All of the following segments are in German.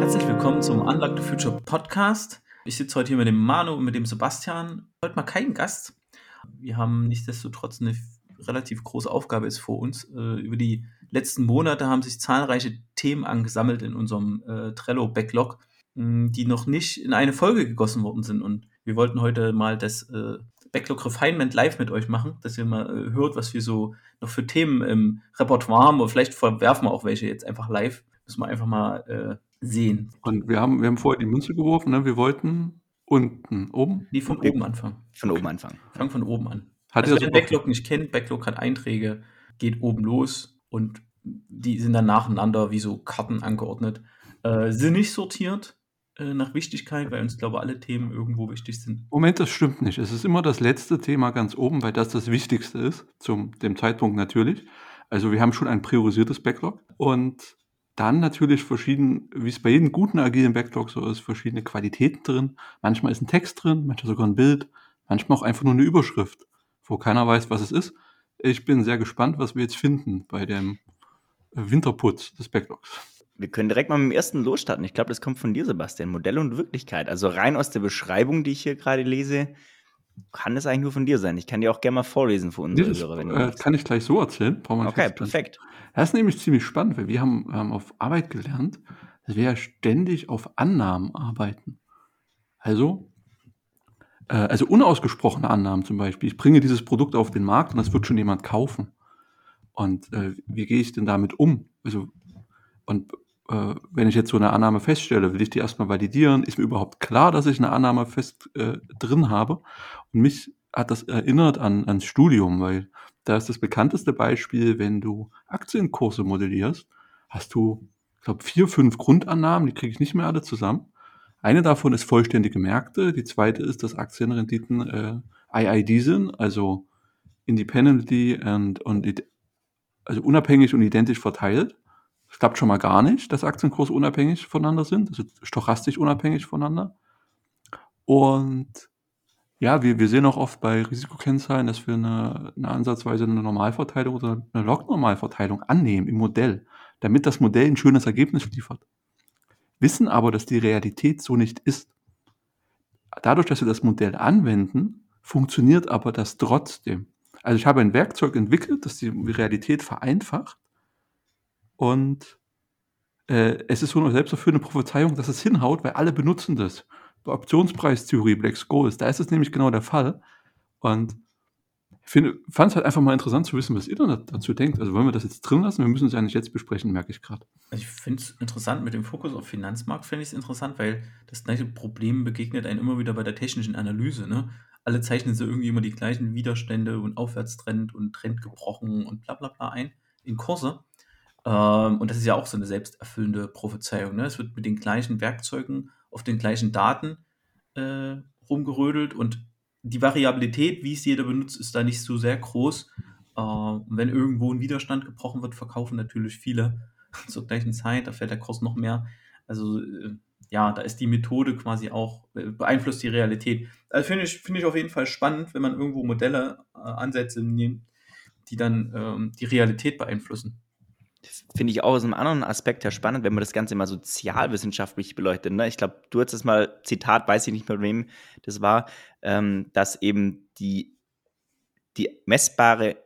Herzlich willkommen zum Unlock the Future Podcast. Ich sitze heute hier mit dem Manu und mit dem Sebastian. Heute mal kein Gast. Wir haben nichtsdestotrotz eine relativ große Aufgabe ist vor uns. Äh, über die letzten Monate haben sich zahlreiche Themen angesammelt in unserem äh, Trello-Backlog, die noch nicht in eine Folge gegossen worden sind. Und wir wollten heute mal das äh, Backlog Refinement live mit euch machen, dass ihr mal äh, hört, was wir so noch für Themen im Repertoire haben. Oder vielleicht verwerfen wir auch welche jetzt einfach live. Müssen wir einfach mal äh, sehen. Und wir haben, wir haben vorher die Münze geworfen, ne? wir wollten unten, oben? Die von oben anfangen. Von oben anfangen. Fangen von oben an. Hat also ihr wer den Backlog nicht kennt, Backlog hat Einträge, geht oben los und die sind dann nacheinander wie so Karten angeordnet. Äh, sind nicht sortiert äh, nach Wichtigkeit, weil uns, glaube ich, alle Themen irgendwo wichtig sind. Moment, das stimmt nicht. Es ist immer das letzte Thema ganz oben, weil das das Wichtigste ist, zum dem Zeitpunkt natürlich. Also wir haben schon ein priorisiertes Backlog und dann natürlich verschieden, wie es bei jedem guten agilen Backlog so ist, verschiedene Qualitäten drin. Manchmal ist ein Text drin, manchmal sogar ein Bild, manchmal auch einfach nur eine Überschrift, wo keiner weiß, was es ist. Ich bin sehr gespannt, was wir jetzt finden bei dem Winterputz des Backlogs. Wir können direkt mal mit dem ersten losstarten. Ich glaube, das kommt von dir, Sebastian. Modell und Wirklichkeit. Also rein aus der Beschreibung, die ich hier gerade lese, kann es eigentlich nur von dir sein. Ich kann dir auch gerne mal vorlesen für unsere Das Hörer, wenn du äh, kann ich gleich so erzählen. Brauchen wir nicht Okay, perfekt. Das ist nämlich ziemlich spannend, weil wir haben ähm, auf Arbeit gelernt, dass wir ja ständig auf Annahmen arbeiten. Also, äh, also unausgesprochene Annahmen zum Beispiel. Ich bringe dieses Produkt auf den Markt und das wird schon jemand kaufen. Und äh, wie gehe ich denn damit um? Also, und äh, wenn ich jetzt so eine Annahme feststelle, will ich die erstmal validieren? Ist mir überhaupt klar, dass ich eine Annahme fest äh, drin habe? Und mich hat das erinnert an ans Studium, weil da ist das bekannteste Beispiel, wenn du Aktienkurse modellierst, hast du, ich glaube, vier, fünf Grundannahmen, die kriege ich nicht mehr alle zusammen. Eine davon ist vollständige Märkte, die zweite ist, dass Aktienrenditen äh, IID sind, also independently and, und also unabhängig und identisch verteilt. Das klappt schon mal gar nicht, dass Aktienkurse unabhängig voneinander sind, also stochastisch unabhängig voneinander. Und ja, wir, wir sehen auch oft bei Risikokennzahlen, dass wir eine, eine ansatzweise eine Normalverteilung oder eine Log-Normalverteilung annehmen im Modell, damit das Modell ein schönes Ergebnis liefert. Wissen aber, dass die Realität so nicht ist. Dadurch, dass wir das Modell anwenden, funktioniert aber das trotzdem. Also ich habe ein Werkzeug entwickelt, das die Realität vereinfacht und äh, es ist so eine selbsterfüllende Prophezeiung, dass es hinhaut, weil alle benutzen das. Bei Optionspreistheorie, Black Scholes, da ist es nämlich genau der Fall. Und ich fand es halt einfach mal interessant zu wissen, was ihr dann dazu denkt. Also wollen wir das jetzt drin lassen? Wir müssen es ja nicht jetzt besprechen, merke ich gerade. Also ich finde es interessant, mit dem Fokus auf Finanzmarkt finde ich es interessant, weil das gleiche Problem begegnet einem immer wieder bei der technischen Analyse. Ne? Alle zeichnen so irgendwie immer die gleichen Widerstände und Aufwärtstrend und Trend gebrochen und bla bla bla ein in Kurse. Ähm, und das ist ja auch so eine selbsterfüllende Prophezeiung. Ne? Es wird mit den gleichen Werkzeugen auf den gleichen Daten äh, rumgerödelt und die Variabilität, wie es jeder benutzt, ist da nicht so sehr groß. Äh, wenn irgendwo ein Widerstand gebrochen wird, verkaufen natürlich viele zur gleichen Zeit, da fällt der Kurs noch mehr. Also äh, ja, da ist die Methode quasi auch, äh, beeinflusst die Realität. Also finde ich, finde ich auf jeden Fall spannend, wenn man irgendwo Modelle, äh, Ansätze nimmt, die dann ähm, die Realität beeinflussen. Finde ich auch aus einem anderen Aspekt her spannend, wenn man das Ganze mal sozialwissenschaftlich beleuchtet. Ne? Ich glaube, du hast das mal, Zitat, weiß ich nicht mehr, wem das war, ähm, dass eben die, die messbare,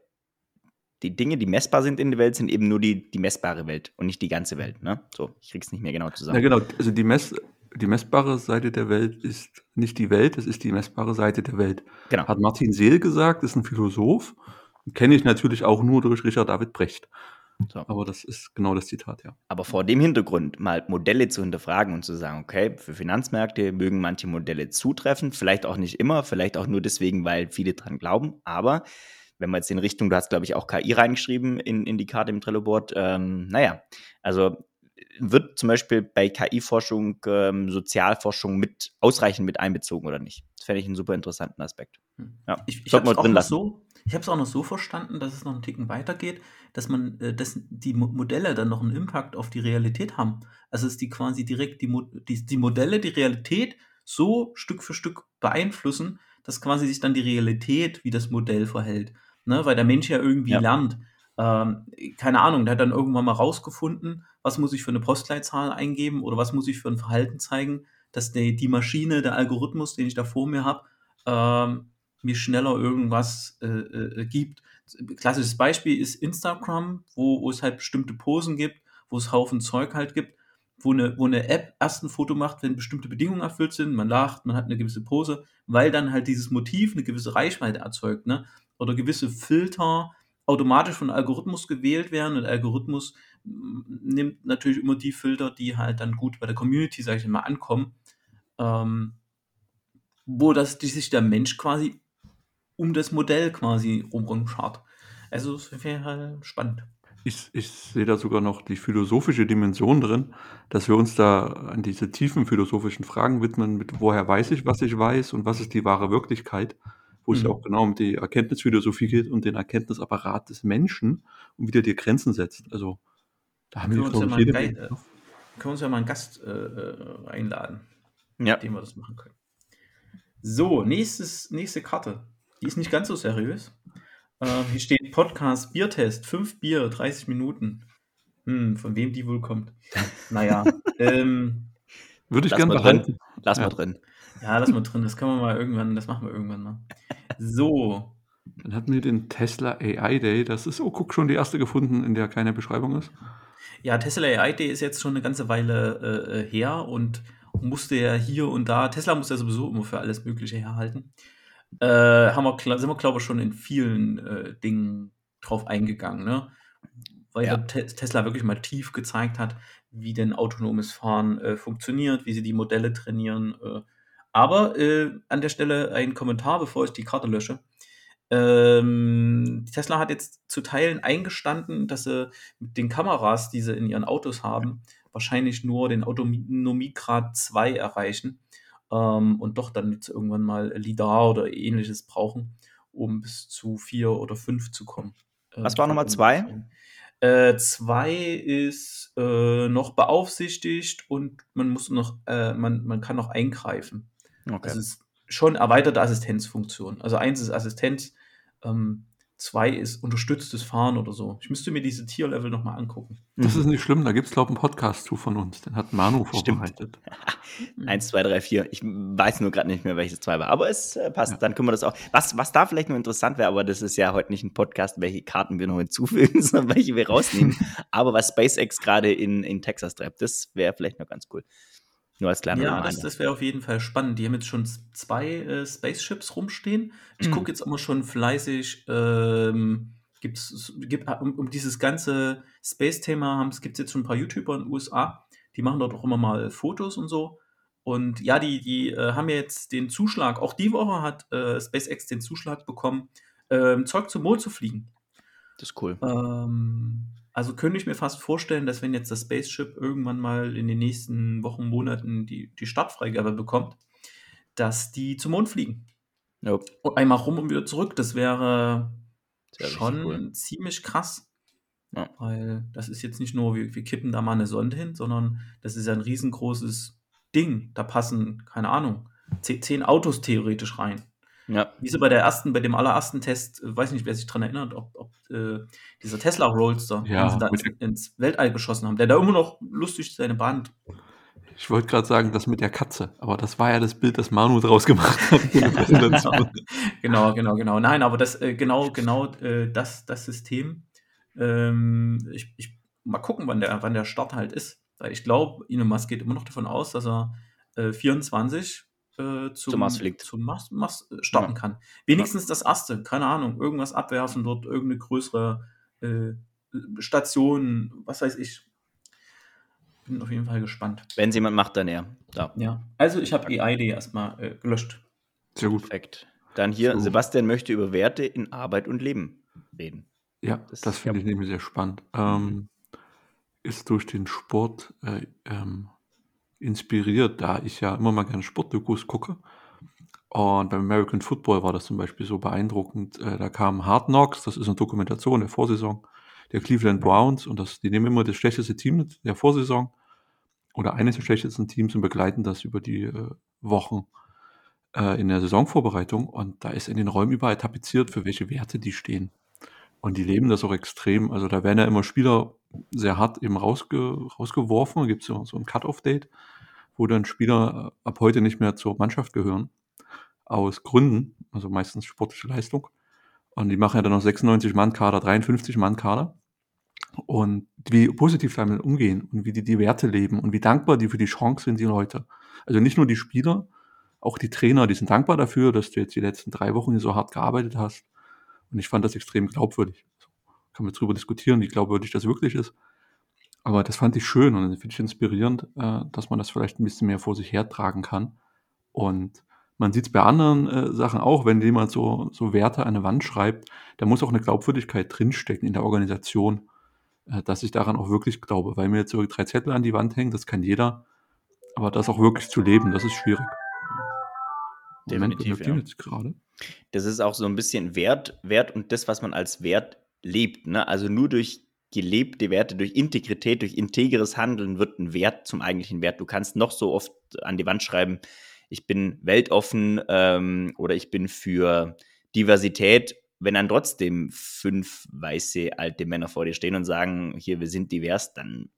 die Dinge, die messbar sind in der Welt, sind eben nur die, die messbare Welt und nicht die ganze Welt. Ne? So, ich krieg's nicht mehr genau zusammen. Ja, genau. Also die, Mess, die messbare Seite der Welt ist nicht die Welt, es ist die messbare Seite der Welt. Genau. Hat Martin Seel gesagt, ist ein Philosoph. Kenne ich natürlich auch nur durch Richard David Brecht. So. Aber das ist genau das Zitat, ja. Aber vor dem Hintergrund mal Modelle zu hinterfragen und zu sagen, okay, für Finanzmärkte mögen manche Modelle zutreffen, vielleicht auch nicht immer, vielleicht auch nur deswegen, weil viele dran glauben. Aber wenn man jetzt in Richtung, du hast glaube ich auch KI reingeschrieben in, in die Karte im Trello-Board, ähm, naja, also wird zum Beispiel bei KI-Forschung ähm, Sozialforschung mit ausreichend mit einbezogen oder nicht? Das fände ich einen super interessanten Aspekt. Ja, Ich, ich habe es auch, drin lassen. so, ich hab's auch noch so verstanden, dass es noch einen Ticken weitergeht, dass man, äh, dass die Mo Modelle dann noch einen Impact auf die Realität haben. Also dass die quasi direkt die, Mo die, die Modelle die Realität so Stück für Stück beeinflussen, dass quasi sich dann die Realität wie das Modell verhält. Ne? Weil der Mensch ja irgendwie Ja. lernt. Ähm, keine Ahnung, der hat dann irgendwann mal rausgefunden, was muss ich für eine Postleitzahl eingeben oder was muss ich für ein Verhalten zeigen, dass die, die Maschine, der Algorithmus, den ich da vor mir habe, ähm, mir schneller irgendwas äh, äh, gibt. Klassisches Beispiel ist Instagram, wo, wo es halt bestimmte Posen gibt, wo es Haufen Zeug halt gibt, wo eine, wo eine App erst ein Foto macht, wenn bestimmte Bedingungen erfüllt sind, man lacht, man hat eine gewisse Pose, weil dann halt dieses Motiv eine gewisse Reichweite erzeugt, ne? Oder gewisse Filter automatisch von Algorithmus gewählt werden und Algorithmus nimmt natürlich immer die Filter, die halt dann gut bei der Community, sage ich mal, ankommen, ähm, wo das, die sich der Mensch quasi um das Modell quasi rumschart. Also das wäre spannend. Ich, ich sehe da sogar noch die philosophische Dimension drin, dass wir uns da an diese tiefen philosophischen Fragen widmen, mit woher weiß ich, was ich weiß und was ist die wahre Wirklichkeit, wo es Mhm. auch genau um die Erkenntnisphilosophie geht und den Erkenntnisapparat des Menschen und wie der dir Grenzen setzt. Also da haben Können wir, uns ja mal, jede geil, Menge. äh, können wir uns ja mal einen Gast äh, äh, einladen, Ja. mit dem wir das machen können. So, nächstes, nächste Karte. Die ist nicht ganz so seriös. Äh, hier steht Podcast Biertest, 5 Bier, 30 Minuten. Hm, von wem die wohl kommt. Naja, ähm, Würde ich Lass gern mal drin. behalten. Lass Ja. mal drin. ja, lass mal drin. Das können wir mal irgendwann, das machen wir irgendwann mal. So, Dann hatten wir den Tesla AI Day. Das ist, oh, guck, schon die erste gefunden, in der keine Beschreibung ist. Ja, Tesla AI Day ist jetzt schon eine ganze Weile äh, äh, her und musste ja hier und da, Tesla muss ja sowieso immer für alles Mögliche herhalten. Äh, haben wir, sind wir, glaube ich, schon in vielen äh, Dingen drauf eingegangen, ne? Weil Ja. Te Tesla wirklich mal tief gezeigt hat, wie denn autonomes Fahren äh, funktioniert, wie sie die Modelle trainieren. Äh. Aber äh, an der Stelle ein Kommentar, bevor ich die Karte lösche. Ähm, Tesla hat jetzt zu Teilen eingestanden, dass sie mit den Kameras, die sie in ihren Autos haben, wahrscheinlich nur den Autonomiegrad 2 erreichen ähm, und doch dann jetzt irgendwann mal LIDAR oder ähnliches brauchen, um bis zu 4 oder 5 zu kommen. Äh, Was war Nummer zwei? Äh, zwei ist äh, noch beaufsichtigt und man muss noch, äh, man, man kann noch eingreifen. Okay. Das ist schon erweiterte Assistenzfunktion. Also eins ist Assistenz, ähm, zwei ist unterstütztes Fahren oder so. Ich müsste mir diese Tierlevel nochmal angucken. Das Mhm. ist nicht schlimm, da gibt es, glaube ich, einen Podcast zu von uns. Den hat Manu vorbereitet. Eins, zwei, drei, vier. Ich weiß nur gerade nicht mehr, welches zwei war. Aber es äh, passt. Ja. Dann können wir das auch. Was, was da vielleicht noch interessant wäre, aber das ist ja heute nicht ein Podcast, welche Karten wir noch hinzufügen, sondern welche wir rausnehmen. aber was SpaceX gerade in, in Texas treibt, das wäre vielleicht noch ganz cool. Nur als kleiner Ja, das, das wäre auf jeden Fall spannend. Die haben jetzt schon zwei äh, Spaceships rumstehen. Ich Mhm. gucke jetzt immer schon fleißig. Ähm, gibt's, gibt, um, um dieses ganze Space-Thema gibt es jetzt schon ein paar YouTuber in den USA. Die machen dort auch immer mal Fotos und so. Und ja, die, die äh, haben jetzt den Zuschlag. Auch die Woche hat äh, SpaceX den Zuschlag bekommen, ähm, Zeug zum Mond zu fliegen. das ist cool. Ähm, also könnte ich mir fast vorstellen, dass wenn jetzt das Spaceship irgendwann mal in den nächsten Wochen, Monaten die, die Startfreigabe bekommt, dass die zum Mond fliegen. Nope. Und einmal rum und wieder zurück. Das wäre Das schon cool. ziemlich krass. Ja. Weil das ist jetzt nicht nur, wir, wir kippen da mal eine Sonde hin, sondern das ist ja ein riesengroßes Ding. Da passen, keine Ahnung, zehn Autos theoretisch rein. Ja. Wie sie bei der ersten, bei dem allerersten Test, äh, weiß nicht, wer sich daran erinnert, ob, ob äh, dieser Tesla Roadster, Ja, den sie da ins, ins Weltall geschossen haben, der da immer noch lustig seine Bahn. Ich wollte gerade sagen, das mit der Katze, aber das war ja das Bild, das Manu draus gemacht hat. Präsentation. genau, genau, genau. Nein, aber das, äh, genau, genau äh, das, das System. Ähm, ich, ich mal gucken, wann der, wann der Start halt ist. Weil ich glaube, Elon Musk geht immer noch davon aus, dass er äh, 24 äh, zum, Zum Mars fliegt. zum Mars, Mars äh, starten Ja. kann. Wenigstens das erste, keine Ahnung, irgendwas abwerfen, dort irgendeine größere äh, Station, was weiß ich. Bin auf jeden Fall gespannt. Wenn es jemand macht, dann er. Da. Ja, also ich habe die ID erstmal äh, gelöscht. Sehr gut. Perfekt. Dann hier, So. Sebastian möchte über Werte in Arbeit und Leben reden. Ja, Das- das, finde ich nämlich sehr spannend. Ähm, ist durch den Sport äh, ähm, inspiriert, da ich ja immer mal gerne Sportdokus gucke. Und beim American Football war das zum Beispiel so beeindruckend. Äh, da kam Hard Knocks, das ist eine Dokumentation der Vorsaison der Cleveland Browns und das, die nehmen immer das schlechteste Team der Vorsaison oder eines der schlechtesten Teams und begleiten das über die äh, Wochen äh, in der Saisonvorbereitung. Und da ist in den Räumen überall tapeziert, für welche Werte die stehen. Und die leben das auch extrem. Also da werden ja immer Spieler sehr hart eben rausge rausgeworfen. Da gibt es so, so ein Cut-Off-Date, wo dann Spieler ab heute nicht mehr zur Mannschaft gehören. Aus Gründen, also meistens sportliche Leistung. Und die machen ja dann noch 96 Mann Kader, 53 Mann Kader. Und wie positiv damit umgehen und wie die die Werte leben und wie dankbar die für die Chance sind, die Leute. Also nicht nur die Spieler, auch die Trainer, die sind dankbar dafür, dass du jetzt die letzten drei Wochen hier so hart gearbeitet hast. Und ich fand das extrem glaubwürdig. Kann man darüber diskutieren, wie glaubwürdig das wirklich ist. Aber das fand ich schön und finde ich inspirierend, äh, dass man das vielleicht ein bisschen mehr vor sich hertragen kann. Und man sieht es bei anderen äh, Sachen auch, wenn jemand so, so Werte an eine Wand schreibt, da muss auch eine Glaubwürdigkeit drinstecken in der Organisation, äh, dass ich daran auch wirklich glaube. Weil mir jetzt so drei Zettel an die Wand hängen, das kann jeder. Aber das auch wirklich zu leben, das ist schwierig. Definitiv, Moment, ja. gerade. Das ist auch so ein bisschen Wert, Wert und das, was man als Wert lebt. Ne? Also nur durch gelebte Werte, durch Integrität, durch integres Handeln wird ein Wert zum eigentlichen Wert. Du kannst noch so oft an die Wand schreiben, ich bin weltoffen ähm, oder ich bin für Diversität, wenn dann trotzdem fünf weiße alte Männer vor dir stehen und sagen, hier, wir sind divers, dann,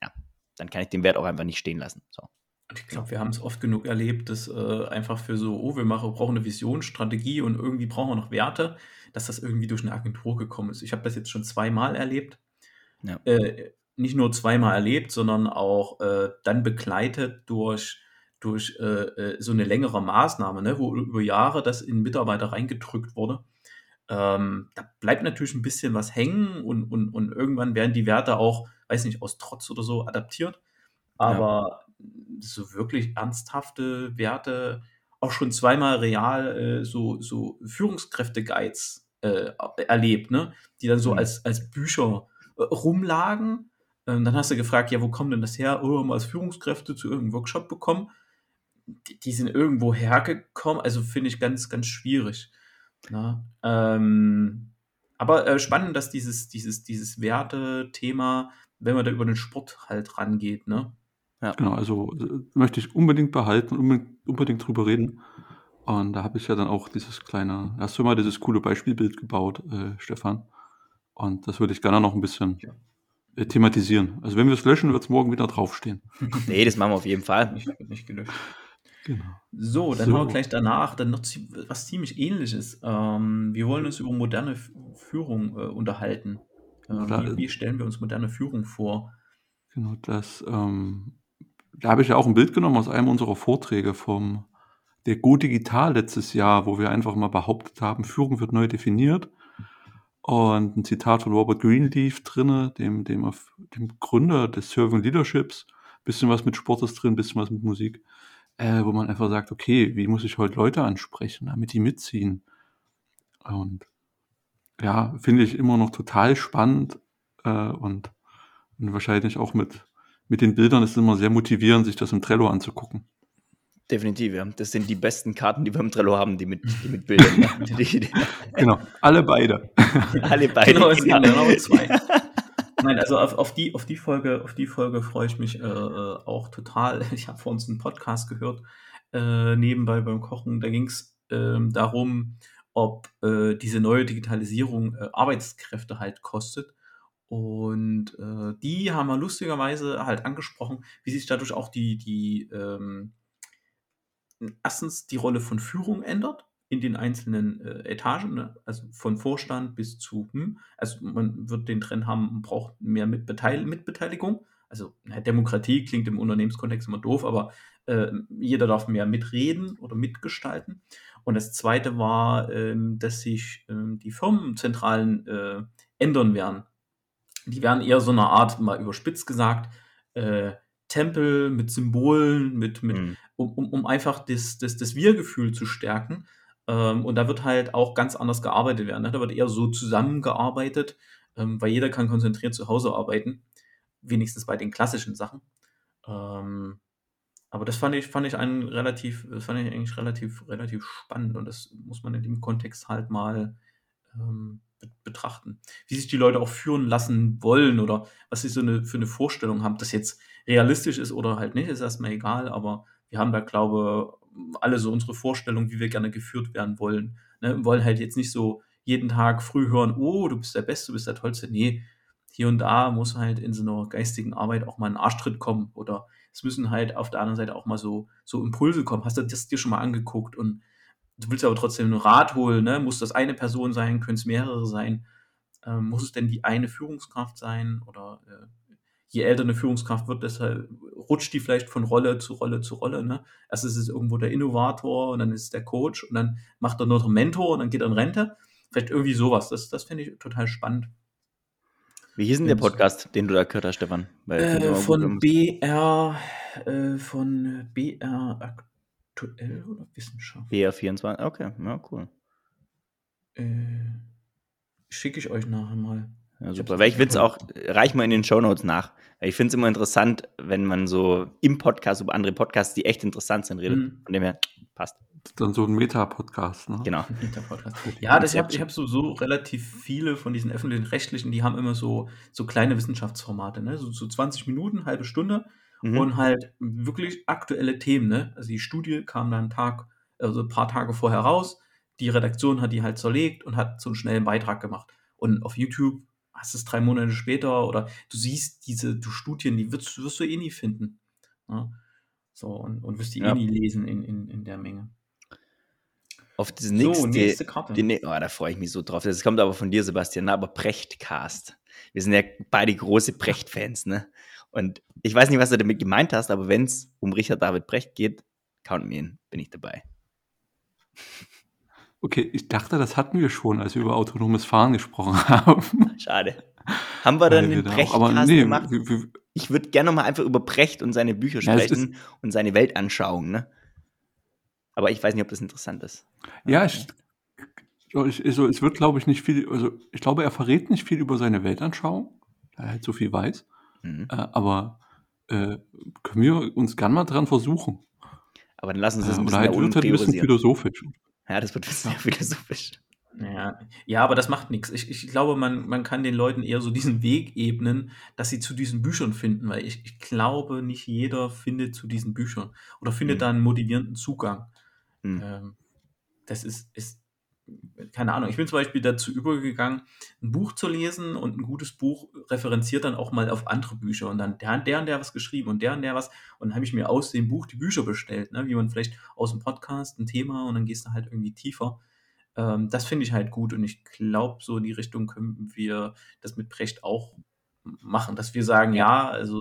ja, dann kann ich den Wert auch einfach nicht stehen lassen. So. Ich glaube, wir haben es oft genug erlebt, dass äh, einfach für so, oh, wir machen, brauchen eine Vision, Strategie und irgendwie brauchen wir noch Werte, dass das irgendwie durch eine Agentur gekommen ist. Ich habe das jetzt schon zweimal erlebt. Ja. Äh, nicht nur zweimal erlebt, sondern auch äh, dann begleitet durch, durch äh, äh, so eine längere Maßnahme, ne, wo über Jahre das in Mitarbeiter reingedrückt wurde. Ähm, da bleibt natürlich ein bisschen was hängen und, und, und irgendwann werden die Werte auch, weiß nicht, aus Trotz oder so adaptiert. Aber so wirklich ernsthafte Werte, auch schon zweimal real äh, so, so Führungskräfte-Guides äh, erlebt, ne? die dann so mhm. als, als Bücher rumlagen. Ähm, dann hast du gefragt, ja, wo kommen denn das her? Oh, mal als Führungskräfte zu irgendeinem Workshop bekommen. Die, die sind irgendwo hergekommen, also finde ich ganz, ganz schwierig. Ne? Ähm, aber äh, spannend, dass dieses, dieses, dieses Werte-Thema, wenn man da über den Sport halt rangeht, ne? Ja. Genau, also äh, möchte ich unbedingt behalten, unbedingt, unbedingt drüber reden. Und da habe ich ja dann auch dieses kleine, hast du mal dieses coole Beispielbild gebaut, äh, Stefan. Und das würde ich gerne noch ein bisschen ja. äh, thematisieren. Also wenn wir es löschen, wird es morgen wieder draufstehen. nee, das machen wir auf jeden Fall. Ich habe nicht gelöscht. Genau. So, dann so. haben wir gleich danach dann noch was ziemlich ähnliches. Ähm, wir wollen uns über moderne Führung äh, unterhalten. Äh, wie, wie, stellen wir uns moderne Führung vor? Genau, das ähm, da habe ich ja auch ein Bild genommen aus einem unserer Vorträge vom der Go Digital letztes Jahr, wo wir einfach mal behauptet haben, Führung wird neu definiert. Und ein Zitat von Robert Greenleaf drinne, dem, dem, dem Gründer des Serving Leaderships. Bisschen was mit Sport ist drin, bisschen was mit Musik. Äh, wo man einfach sagt, okay, wie muss ich heute Leute ansprechen, damit die mitziehen? Und ja, finde ich immer noch total spannend äh, und, und wahrscheinlich auch mit mit den Bildern ist es immer sehr motivierend, sich das im Trello anzugucken. Definitiv, ja. Das sind die besten Karten, die wir im Trello haben, die mit, die mit Bildern. genau, alle beide. alle beide. Genau, es genau. genau zwei. Nein, also auf, auf, die, auf, die Folge, auf die Folge freue ich mich äh, auch total. Ich habe vor uns einen Podcast gehört, äh, nebenbei beim Kochen. Da ging es äh, darum, ob äh, diese neue Digitalisierung äh, Arbeitskräfte halt kostet. Und äh, die haben wir lustigerweise halt angesprochen, wie sich dadurch auch die, die ähm, erstens die Rolle von Führung ändert in den einzelnen äh, Etagen, ne? also von Vorstand bis zu, hm, also man wird den Trend haben, man braucht mehr Mitbeteil Mitbeteiligung. Also na, Demokratie klingt im Unternehmenskontext immer doof, aber äh, jeder darf mehr mitreden oder mitgestalten. Und das Zweite war, ähm, dass sich ähm, die Firmenzentralen äh, ändern werden die werden eher so eine Art, mal überspitzt gesagt, äh, Tempel mit Symbolen, mit, mit, mhm. Um, um, um einfach das, das, das Wir-Gefühl zu stärken. Ähm, und da wird halt auch ganz anders gearbeitet werden. Da wird eher so zusammengearbeitet, ähm, weil jeder kann konzentriert zu Hause arbeiten. Wenigstens bei den klassischen Sachen. Ähm, aber das fand ich, fand ich einen relativ, das fand ich eigentlich relativ, relativ spannend und das muss man in dem Kontext halt mal ähm, betrachten. Wie sich die Leute auch führen lassen wollen oder was sie so eine, für eine Vorstellung haben, das jetzt realistisch ist oder halt nicht, ist erstmal egal, aber wir haben da, glaube alle so unsere Vorstellung, wie wir gerne geführt werden wollen. Ne? Wir wollen halt jetzt nicht so jeden Tag früh hören, oh, du bist der Beste, du bist der Tollste. Nee, hier und da muss halt in so einer geistigen Arbeit auch mal ein Arschtritt kommen oder es müssen halt auf der anderen Seite auch mal so, so Impulse kommen. Hast du das dir schon mal angeguckt und du willst aber trotzdem einen Rat holen, ne? Muss das eine Person sein, können es mehrere sein? Ähm, muss es denn die eine Führungskraft sein? Oder äh, je älter eine Führungskraft wird, deshalb rutscht die vielleicht von Rolle zu Rolle zu Rolle. Ne? Erst ist es irgendwo der Innovator und dann ist es der Coach und dann macht er nur den Mentor und dann geht er in Rente. Vielleicht irgendwie sowas. Das, das finde ich total spannend. Wie hieß denn der Podcast, den du da gehört hast, Stefan? Äh, von BR, äh, von BR aktuell oder Wissenschaft? BR24, okay, ja, cool. Äh, Schicke ich euch nachher mal. Ja, super. Weil ich finde es auch, reich mal in den Shownotes nach. Ich finde es immer interessant, wenn man so im Podcast über andere Podcasts, die echt interessant sind, redet. Mhm. Von dem her passt. Dann so ein Meta-Podcast, ne? Genau. Ja, das, ich habe hab so, so relativ viele von diesen öffentlichen Rechtlichen, die haben immer so, so kleine Wissenschaftsformate, ne? So, so 20 Minuten, halbe Stunde mhm. und halt wirklich aktuelle Themen, ne? Also die Studie kam dann einen Tag, also ein paar Tage vorher raus. Die Redaktion hat die halt zerlegt und hat so einen schnellen Beitrag gemacht. Und auf YouTube hast es drei Monate später oder du siehst diese du Studien, die wirst, wirst du eh nie finden. Ne? So, und, und wirst die eh ja. eh nie lesen in, in, in der Menge. Auf diese nächste, so, nächste Karte. Die, oh, da freue ich mich so drauf. Das kommt aber von dir, Sebastian, ne? aber Prechtcast. Wir sind ja beide große Precht-Fans, ne? Und ich weiß nicht, was du damit gemeint hast, aber wenn es um Richard David Precht geht, count me in, bin ich dabei. Okay, ich dachte, das hatten wir schon, als wir über autonomes Fahren gesprochen haben. Schade. Haben wir dann den Precht-Cast nee, gemacht? Ich würde gerne mal einfach über Precht und seine Bücher sprechen ja, und seine Weltanschauung, ne? Aber ich weiß nicht, ob das interessant ist. Ja, ich, ich, also, es wird, glaube ich, nicht viel, also ich glaube, er verrät nicht viel über seine Weltanschauung, da er halt so viel weiß. Mhm. Äh, aber äh, können wir uns gern mal dran versuchen. Aber dann lassen Sie es ein äh, bisschen, äh, halt wird halt ein bisschen philosophisch. Ja, das wird sehr philosophisch. Ja, ja, aber das macht nichts. Ich, ich glaube, man, man kann den Leuten eher so diesen Weg ebnen, dass sie zu diesen Büchern finden, weil ich, ich glaube, nicht jeder findet zu diesen Büchern oder findet mhm. da einen motivierenden Zugang. Mhm. Ähm, das ist, ist, keine Ahnung. Ich bin zum Beispiel dazu übergegangen, ein Buch zu lesen und ein gutes Buch referenziert dann auch mal auf andere Bücher und dann der der und der was geschrieben und der und der was und dann habe ich mir aus dem Buch die Bücher bestellt, ne? wie man vielleicht aus dem Podcast ein Thema und dann gehst du halt irgendwie tiefer. Ähm, das finde ich halt gut und ich glaube, so in die Richtung können wir das mit Brecht auch machen, dass wir sagen, ja, also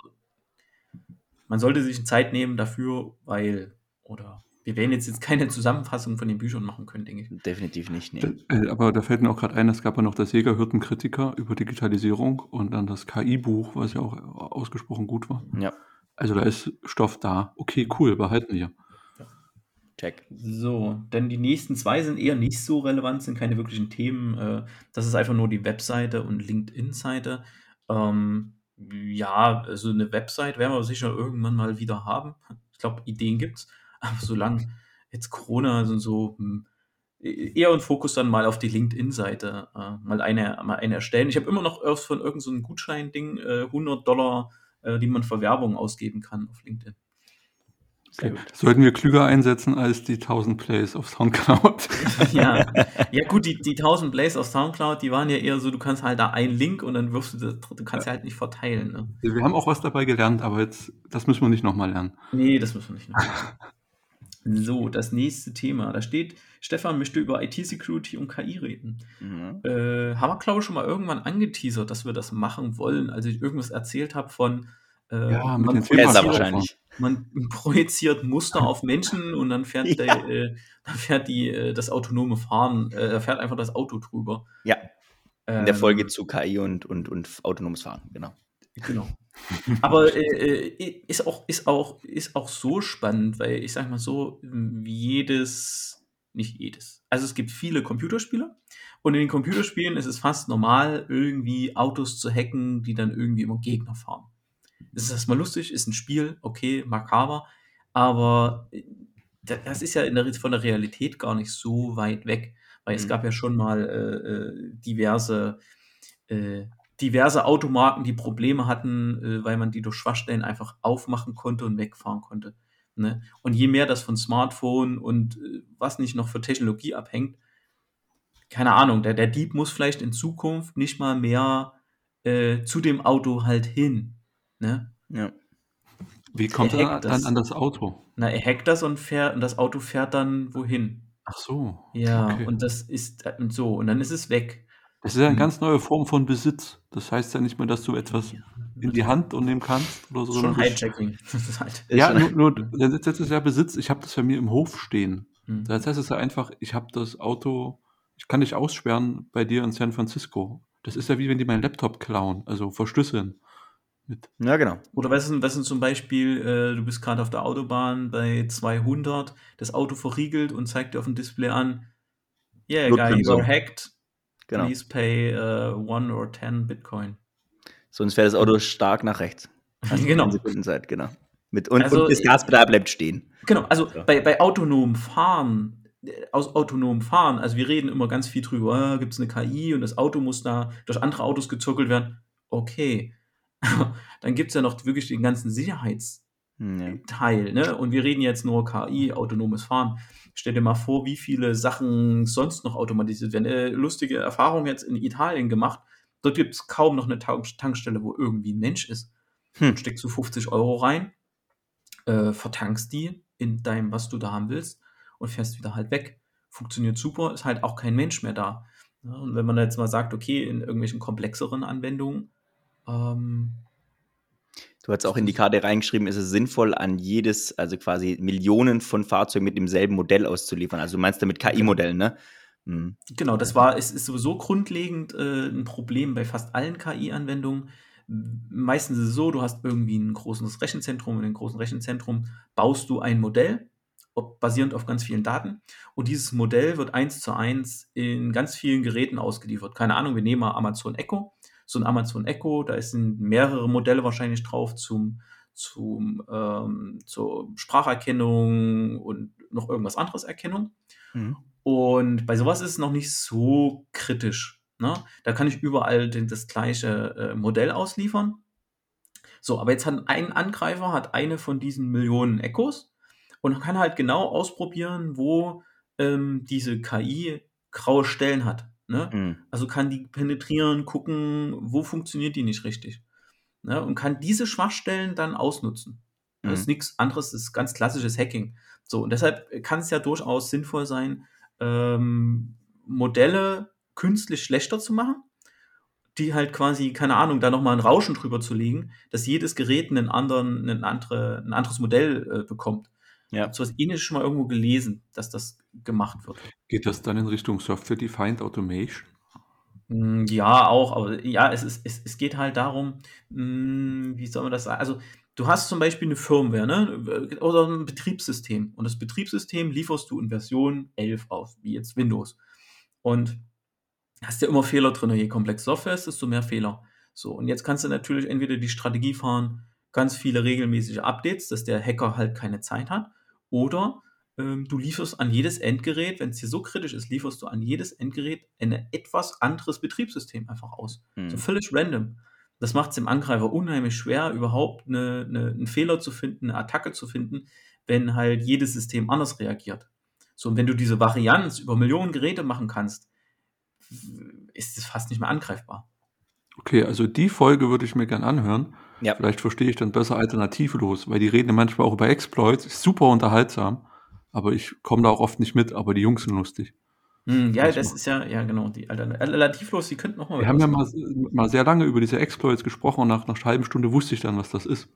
man sollte sich Zeit nehmen dafür, weil oder wir werden jetzt, jetzt keine Zusammenfassung von den Büchern machen können, denke ich. Definitiv nicht. Nee. Äh, aber da fällt mir auch gerade ein, es gab ja noch das Jägerhirtenkritiker über Digitalisierung und dann das KI-Buch, was ja auch ausgesprochen gut war. Ja. Also da ist Stoff da. Okay, cool, behalten wir. Check. So, denn die nächsten zwei sind eher nicht so relevant, sind keine wirklichen Themen. Äh, das ist einfach nur die Webseite und LinkedIn-Seite. Ähm, ja, also eine Website werden wir sicher irgendwann mal wieder haben. Ich glaube, Ideen gibt es. Aber solange jetzt Corona also so hm, e-, eher ein Fokus dann mal auf die LinkedIn-Seite äh, mal eine mal eine erstellen. Ich habe immer noch erst von irgendeinem so Gutschein-Ding äh, 100 Dollar, äh, die man für Werbung ausgeben kann auf LinkedIn. Okay. Sollten wir klüger einsetzen als die 1000 Plays auf Soundcloud? ja. ja, gut, die, die 1000 Plays auf Soundcloud, die waren ja eher so, du kannst halt da einen Link und dann wirfst du das, du kannst ja halt nicht verteilen. Ne? Wir haben auch was dabei gelernt, aber jetzt, das müssen wir nicht nochmal lernen. Nee, das müssen wir nicht nochmal lernen. so, das nächste Thema. Da steht, Stefan möchte über IT-Security und KI reden. Mhm. Äh, haben wir, glaube ich, schon mal irgendwann angeteasert, dass wir das machen wollen, als ich irgendwas erzählt habe von äh, ja, mit den wahrscheinlich man projiziert Muster auf Menschen und dann fährt, ja. der, äh, dann fährt die, äh, das autonome Fahren, äh, da fährt einfach das Auto drüber. Ja. In der Folge ähm, zu KI und, und, und autonomes Fahren, genau. Genau. Aber äh, äh, ist, auch, ist, auch, ist auch so spannend, weil ich sag mal so, jedes, nicht jedes, also es gibt viele Computerspiele und in den Computerspielen ist es fast normal, irgendwie Autos zu hacken, die dann irgendwie immer Gegner fahren. Das ist erstmal lustig, ist ein Spiel, okay, makaber, aber äh, das ist ja der, von der Realität gar nicht so weit weg, weil mhm. es gab ja schon mal äh, äh, diverse, äh, diverse Automarken, die Probleme hatten, äh, weil man die durch Schwachstellen einfach aufmachen konnte und wegfahren konnte. Ne? Und je mehr das von Smartphone und äh, was nicht noch für Technologie abhängt, keine Ahnung, der, der Dieb muss vielleicht in Zukunft nicht mal mehr äh, zu dem Auto halt hin. Ne? Ja. Wie kommt Er er dann das. an das Auto? Na, er hackt das und fährt und das Auto fährt dann wohin. Ach so. Ja, okay. und das ist äh, und so, und dann ist es weg. Das ist ja eine Hm. ganz neue Form von Besitz. Das heißt ja nicht mehr, dass du etwas in die Hand und nehmen kannst oder so. Schon Hijacking. Das ist halt. Ja, nur, nur der Sitz jetzt ist ja Besitz. Ich habe das bei mir im Hof stehen. Hm. Das heißt, es ist ja einfach, ich habe das Auto, ich kann dich aussperren bei dir in San Francisco. Das ist ja wie wenn die meinen Laptop klauen, also verschlüsseln. Mit. ja, genau. Oder was ist zum Beispiel, äh, du bist gerade auf der Autobahn bei 200, das Auto verriegelt und zeigt dir auf dem Display an, yeah, guy, you Nutzungsum. were hacked, genau. please pay uh, one or ten Bitcoin. Sonst fährt das Auto stark nach rechts. Hast Genau. 10 Sekunden Zeit, genau. Mit, und, Also, und das Gaspedal bleibt stehen. Genau, also Ja. bei, bei autonomem Fahren, äh, aus autonomem Fahren, also wir reden immer ganz viel drüber, gibt es eine KI und das Auto muss da durch andere Autos gezirkelt werden. Okay. Dann gibt es ja noch wirklich den ganzen Sicherheitsteil, Ja. ne? Und wir reden jetzt nur KI, autonomes Fahren. Stell dir mal vor, wie viele Sachen sonst noch automatisiert werden. Äh, lustige Erfahrung jetzt in Italien gemacht. Dort gibt es kaum noch eine Tank- Tankstelle, wo irgendwie ein Mensch ist. Hm. steckst du 50 Euro rein, äh, vertankst die in deinem, was du da haben willst und fährst wieder halt weg. Funktioniert super, ist halt auch kein Mensch mehr da. Ja, und wenn man jetzt mal sagt, okay, in irgendwelchen komplexeren Anwendungen, ähm, Du hast auch in die Karte reingeschrieben, ist es sinnvoll, an jedes, also quasi Millionen von Fahrzeugen mit demselben Modell auszuliefern. Also du meinst damit KI-Modellen, ne? Hm. genau, das war, es ist sowieso grundlegend äh, ein Problem bei fast allen KI-Anwendungen. Meistens ist es so, du hast irgendwie ein großes Rechenzentrum und in einem großen Rechenzentrum baust du ein Modell, ob- basierend auf ganz vielen Daten. Und dieses Modell wird eins zu eins in ganz vielen Geräten ausgeliefert. Keine Ahnung, wir nehmen mal Amazon Echo. So ein Amazon Echo, da sind mehrere Modelle wahrscheinlich drauf zum, zum, ähm, zur Spracherkennung und noch irgendwas anderes Erkennung. Mhm. Und bei sowas ist es noch nicht so kritisch. Ne? Da kann ich überall den, das gleiche äh, Modell ausliefern. So, aber jetzt hat ein Angreifer hat eine von diesen Millionen Echos und kann halt genau ausprobieren, wo ähm, diese KI graue Stellen hat. Ne? Hm. Also kann die penetrieren, gucken, wo funktioniert die nicht richtig. Ne? Und kann diese Schwachstellen dann ausnutzen. Das Mhm. ist nichts anderes, das ist ganz klassisches Hacking. So, und deshalb kann es ja durchaus sinnvoll sein, ähm, Modelle künstlich schlechter zu machen, die halt quasi, keine Ahnung, da nochmal ein Rauschen drüber zu legen, dass jedes Gerät einen anderen, einen andere, ein anderes Modell äh, bekommt. Ich Ja. habe sowas ähnliches schon mal irgendwo gelesen, dass das gemacht wird. Geht das dann in Richtung Software-Defined Automation? Mm, Ja, auch, aber ja, es, ist, es, es geht halt darum, mm, wie soll man das sagen? Also, du hast zum Beispiel eine Firmware, ne? Oder ein Betriebssystem. Und das Betriebssystem lieferst du in Version 11 aus, wie jetzt Windows. Und hast ja immer Fehler drin. Je komplex Software ist, desto mehr Fehler. So, und jetzt kannst du natürlich entweder die Strategie fahren, ganz viele regelmäßige Updates, dass der Hacker halt keine Zeit hat, oder ähm, du lieferst an jedes Endgerät, wenn es dir so kritisch ist, lieferst du an jedes Endgerät ein etwas anderes Betriebssystem einfach aus. Hm. So völlig random. Das macht es dem Angreifer unheimlich schwer, überhaupt eine, eine, einen Fehler zu finden, eine Attacke zu finden, wenn halt jedes System anders reagiert. So, und wenn du diese Varianz über Millionen Geräte machen kannst, ist es fast nicht mehr angreifbar. Okay, also die Folge würde ich mir gern anhören. Ja. Vielleicht verstehe ich dann besser alternativlos, weil die reden ja manchmal auch über Exploits. Ist super unterhaltsam, aber ich komme da auch oft nicht mit, aber die Jungs sind lustig. Hm, ja, Das das ist ja, ja genau, die Altern- alternativlos, die könnten noch mal Wir haben ja mal, mal sehr lange über diese Exploits gesprochen und nach einer halben Stunde wusste ich dann, was das ist.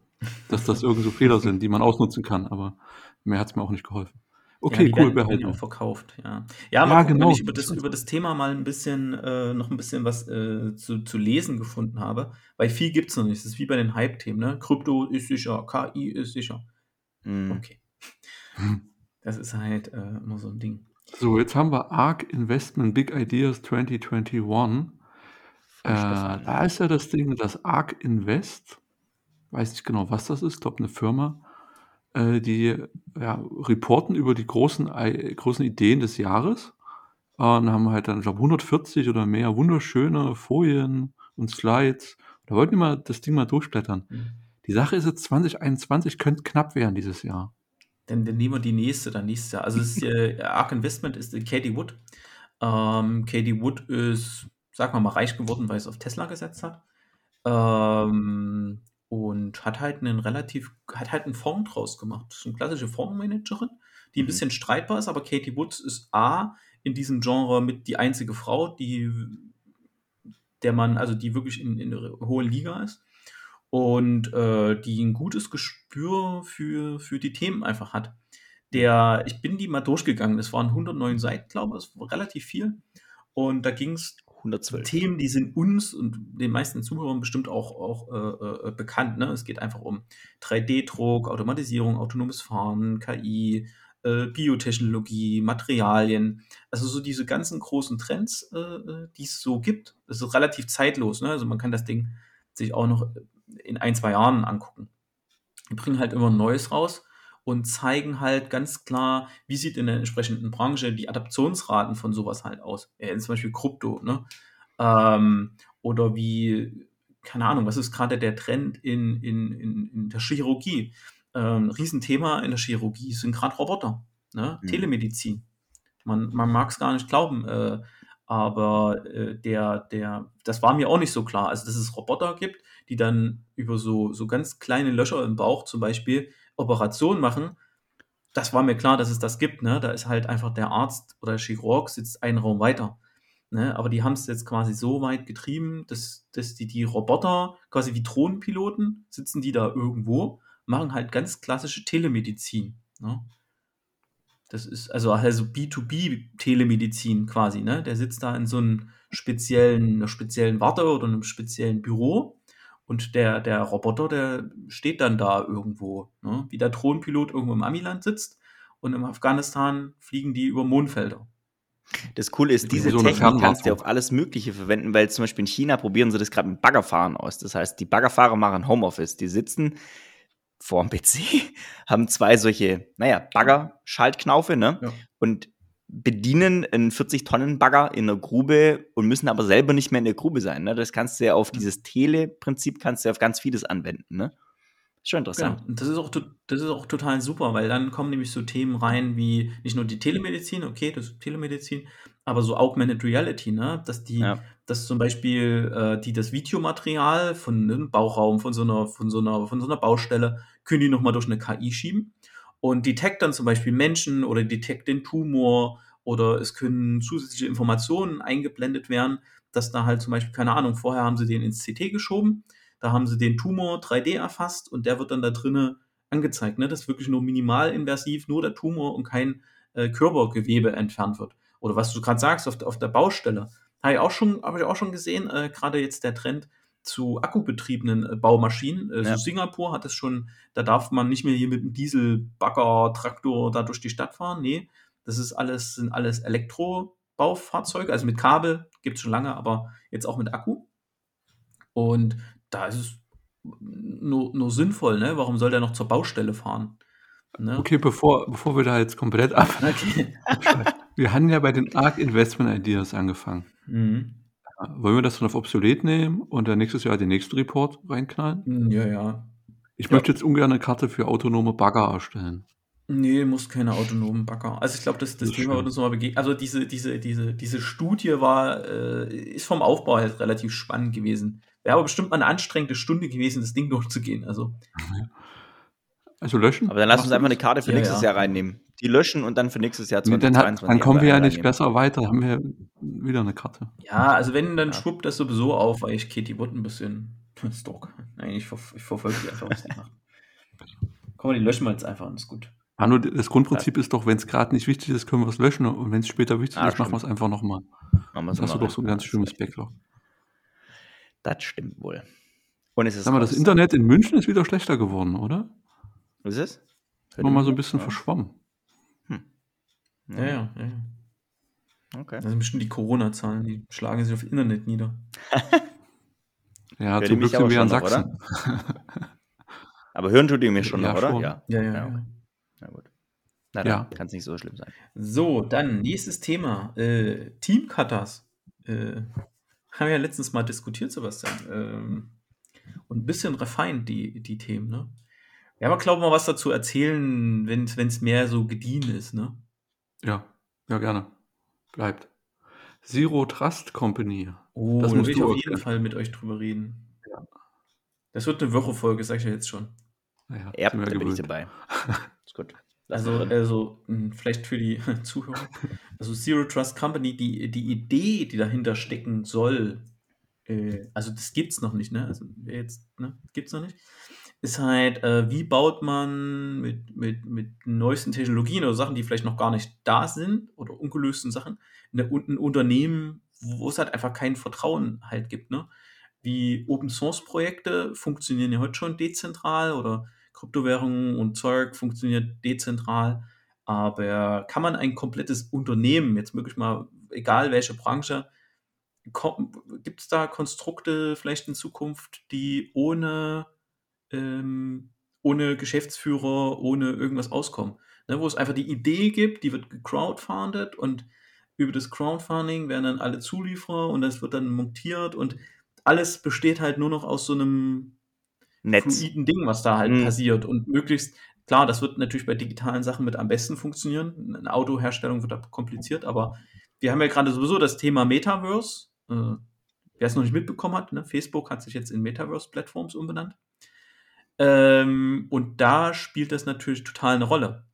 Dass das irgend so Fehler sind, die man ausnutzen kann, aber mehr hat es mir auch nicht geholfen. Okay, ja, cool, werden, behalten. ja auch verkauft, ja. Ja, Ja, gucken, genau. wenn ich über das, über das Thema mal ein bisschen, äh, noch ein bisschen was äh, zu, zu lesen gefunden habe, weil viel gibt es noch nicht. Das ist wie bei den Hype-Themen, ne? Krypto ist sicher, KI ist sicher. Hm. Okay. Das ist halt äh, immer so ein Ding. So, jetzt haben wir ARK Investment Big Ideas 2021. Äh, da ist ja das Ding, das ARK Invest, weiß nicht genau, was das ist, glaube eine Firma, äh, die ja, reporten über die großen, Ei- großen Ideen des Jahres äh, und haben halt dann, ich glaube 140 oder mehr wunderschöne Folien und Slides. Da wollten wir mal das Ding mal durchblättern. Mhm. Die Sache ist jetzt 2021 könnte knapp werden dieses Jahr. Dann, dann nehmen wir die nächste, dann nächstes Jahr. Also es ist, äh, Ark Investment ist äh, Katie Wood. Ähm, Katie Wood ist, sagen wir mal, reich geworden, weil es auf Tesla gesetzt hat. Ähm, und hat halt einen relativ, hat halt einen Fonds draus gemacht. Das ist eine klassische Fondsmanagerin, die ein Mhm. bisschen streitbar ist, aber Katie Woods ist A, in diesem Genre mit die einzige Frau, die der man, also die wirklich in, in einer hohen Liga ist und äh, die ein gutes Gespür für, für die Themen einfach hat. Der, ich bin die mal durchgegangen, das waren 109 Seiten, glaube ich, relativ viel. Und da ging es 112. Themen, die sind uns und den meisten Zuhörern bestimmt auch, auch äh, äh, bekannt. Ne? Es geht einfach um 3D-Druck, Automatisierung, autonomes Fahren, KI, äh, Biotechnologie, Materialien. Also so diese ganzen großen Trends, äh, äh, die es so gibt. Das ist relativ zeitlos. Ne? Also man kann das Ding sich auch noch in ein, zwei Jahren angucken. Die bringen halt immer Neues raus und zeigen halt ganz klar, wie sieht in der entsprechenden Branche die Adaptionsraten von sowas halt aus. Ja, zum Beispiel Krypto, ne? Ähm, oder wie, keine Ahnung, was ist gerade der Trend in, in, in, in der Chirurgie? Ähm, Riesenthema in der Chirurgie sind gerade Roboter, ne? Mhm. Telemedizin. Man, man mag es gar nicht glauben, äh, aber äh, der, der, das war mir auch nicht so klar. Also, dass es Roboter gibt, die dann über so, so ganz kleine Löcher im Bauch zum Beispiel Operationen machen, das war mir klar, dass es das gibt. Ne? Da ist halt einfach der Arzt oder der Chirurg sitzt einen Raum weiter. Ne? Aber die haben es jetzt quasi so weit getrieben, dass, dass die, die Roboter, quasi wie Drohnenpiloten, sitzen die da irgendwo, machen halt ganz klassische Telemedizin. Ne? Das ist also, also B2B-Telemedizin quasi. Ne? Der sitzt da in so einem speziellen, einer speziellen Warte oder einem speziellen Büro und der, der Roboter, der steht dann da irgendwo, ne? wie der Drohnenpilot irgendwo im Amiland sitzt und im Afghanistan fliegen die über Mondfelder. Das Coole ist, diese so Technik kannst du auf alles Mögliche verwenden, weil zum Beispiel in China probieren sie das gerade mit Baggerfahren aus. Das heißt, die Baggerfahrer machen Homeoffice. Die sitzen vor dem PC, haben zwei solche, naja, Bagger-Schaltknaufe, ne? Ja. Und bedienen einen 40-Tonnen-Bagger in der Grube und müssen aber selber nicht mehr in der Grube sein. Ne? Das kannst du ja auf Ja. dieses Tele-Prinzip kannst du ja auf ganz vieles anwenden. Ne? Schon interessant. Genau. Das ist, auch, das ist auch total super, weil dann kommen nämlich so Themen rein wie nicht nur die Telemedizin, okay, das ist Telemedizin, aber so Augmented Reality, ne? Dass die, Ja. dass zum Beispiel äh, die das Videomaterial von einem Bauraum, von so einer, von so einer, von so einer Baustelle, können die nochmal durch eine KI schieben und detect dann zum Beispiel Menschen oder detect den Tumor oder es können zusätzliche Informationen eingeblendet werden, dass da halt zum Beispiel, keine Ahnung, vorher haben sie den ins CT geschoben, da haben sie den Tumor 3D erfasst und der wird dann da drinnen angezeigt. Ne? Dass wirklich nur minimalinvasiv nur der Tumor und kein äh, Körpergewebe entfernt wird. Oder was du gerade sagst, auf, der- auf der Baustelle. Habe ich auch schon, habe ich auch schon gesehen, äh, gerade jetzt der Trend zu akkubetriebenen äh, Baumaschinen. Äh, Ja. Singapur hat es schon, da darf man nicht mehr hier mit einem Dieselbagger, Traktor da durch die Stadt fahren. Nee, das ist alles, sind alles Elektrobaufahrzeuge, also mit Kabel gibt es schon lange, aber jetzt auch mit Akku. Und da ist es nur, nur sinnvoll, ne? Warum soll der noch zur Baustelle fahren? Ne? Okay, bevor, bevor wir da jetzt komplett ab. Okay. Wir haben ja bei den ARC Investment Ideas angefangen. Mhm. Wollen wir das dann auf obsolet nehmen und dann nächstes Jahr den nächsten Report reinknallen? Hm, Ja, ja. Ich Ja. möchte jetzt ungern eine Karte für autonome Bagger erstellen. Nee, muss keine autonomen Bagger. Also ich glaube, das, das Das Thema wird uns nochmal begegnen. Also diese, diese, diese, diese Studie war, äh, ist vom Aufbau her relativ spannend gewesen. Wäre aber bestimmt mal eine anstrengende Stunde gewesen, das Ding durchzugehen. Also Also löschen? Aber dann lass uns einfach eine? Karte für Ja, nächstes ja. Jahr reinnehmen. Die löschen und dann für nächstes Jahr Nee, dann, 2022. hat, dann kommen wir ja nicht reinnehmen. besser weiter. Haben wir wieder eine Karte. ja, also wenn, dann Ja. schwuppt das sowieso auf, weil ich Katie Wood ein bisschen stalk. Nein, ich, ver ich verfolge die einfach, was die macht. Komm, die löschen wir jetzt einfach und ist gut. Hanno, das Grundprinzip ist doch, wenn es gerade nicht wichtig ist, können wir es löschen. Und wenn es später wichtig Ah, ist, machen wir es einfach nochmal. Machen wir Das so hast du doch so ein ganz schönes Backlog. Das stimmt wohl. Und es ist Sag mal, das. Internet in München ist wieder schlechter geworden, oder? Was ist es? Immer mal so ein bisschen ja. verschwommen. Ja, ja, ja. ja. Okay. Das sind bestimmt die Corona-Zahlen, die schlagen sich auf Internet nieder. Ja, Hört zum Glück sind aber wir in schon noch, Sachsen. Aber hören tut ihr mir schon Ja, noch, oder? schon. Ja. Ja, ja, Ja, okay. Na gut. Na dann Ja. kann es nicht so schlimm sein. So, dann nächstes Thema. Äh, Teamcutters. Äh, haben wir ja letztens mal diskutiert, Sebastian. Ähm, und ein bisschen refined, die, die Themen, ne? Wir haben, glaube mal was dazu erzählen, wenn es mehr so gediehen ist, ne? Ja, ja, gerne. Bleibt. Zero Trust Company. Oh, Das will ich auf jeden. Fall mit euch drüber reden. Ja. Das wird eine Woche-Folge, sag ich ja jetzt schon. Ja, wir da bin ich dabei. Ist gut. Also, also mh, vielleicht für die Zuhörer. Also Zero Trust Company, die, die Idee, die dahinter stecken soll, äh, also das gibt's noch nicht, ne? Also wer jetzt, ne, gibt's noch nicht. Ist halt, äh, wie baut man mit, mit, mit neuesten Technologien oder Sachen, die vielleicht noch gar nicht da sind oder ungelösten Sachen, eine, ein Unternehmen, wo es halt einfach kein Vertrauen halt gibt, ne? Wie Open Source Projekte funktionieren ja heute schon dezentral oder Kryptowährungen und Zeug funktioniert dezentral. Aber kann man ein komplettes Unternehmen, jetzt wirklich mal, egal welche Branche, gibt es da Konstrukte vielleicht in Zukunft, die ohne, ähm, ohne Geschäftsführer, ohne irgendwas auskommen? Ne, wo es einfach die Idee gibt, die wird gecrowdfundet und über das Crowdfunding werden dann alle Zulieferer und das wird dann montiert und alles besteht halt nur noch aus so einem Netz. fluiden Ding, was da halt Mhm. passiert und möglichst, klar, das wird natürlich bei digitalen Sachen mit am besten funktionieren. Eine Autoherstellung wird da kompliziert, aber wir haben ja gerade sowieso das Thema Metaverse. Äh, wer es noch nicht mitbekommen hat, ne? Facebook hat sich jetzt in Metaverse-Plattforms umbenannt. Ähm, und da spielt das natürlich total eine Rolle.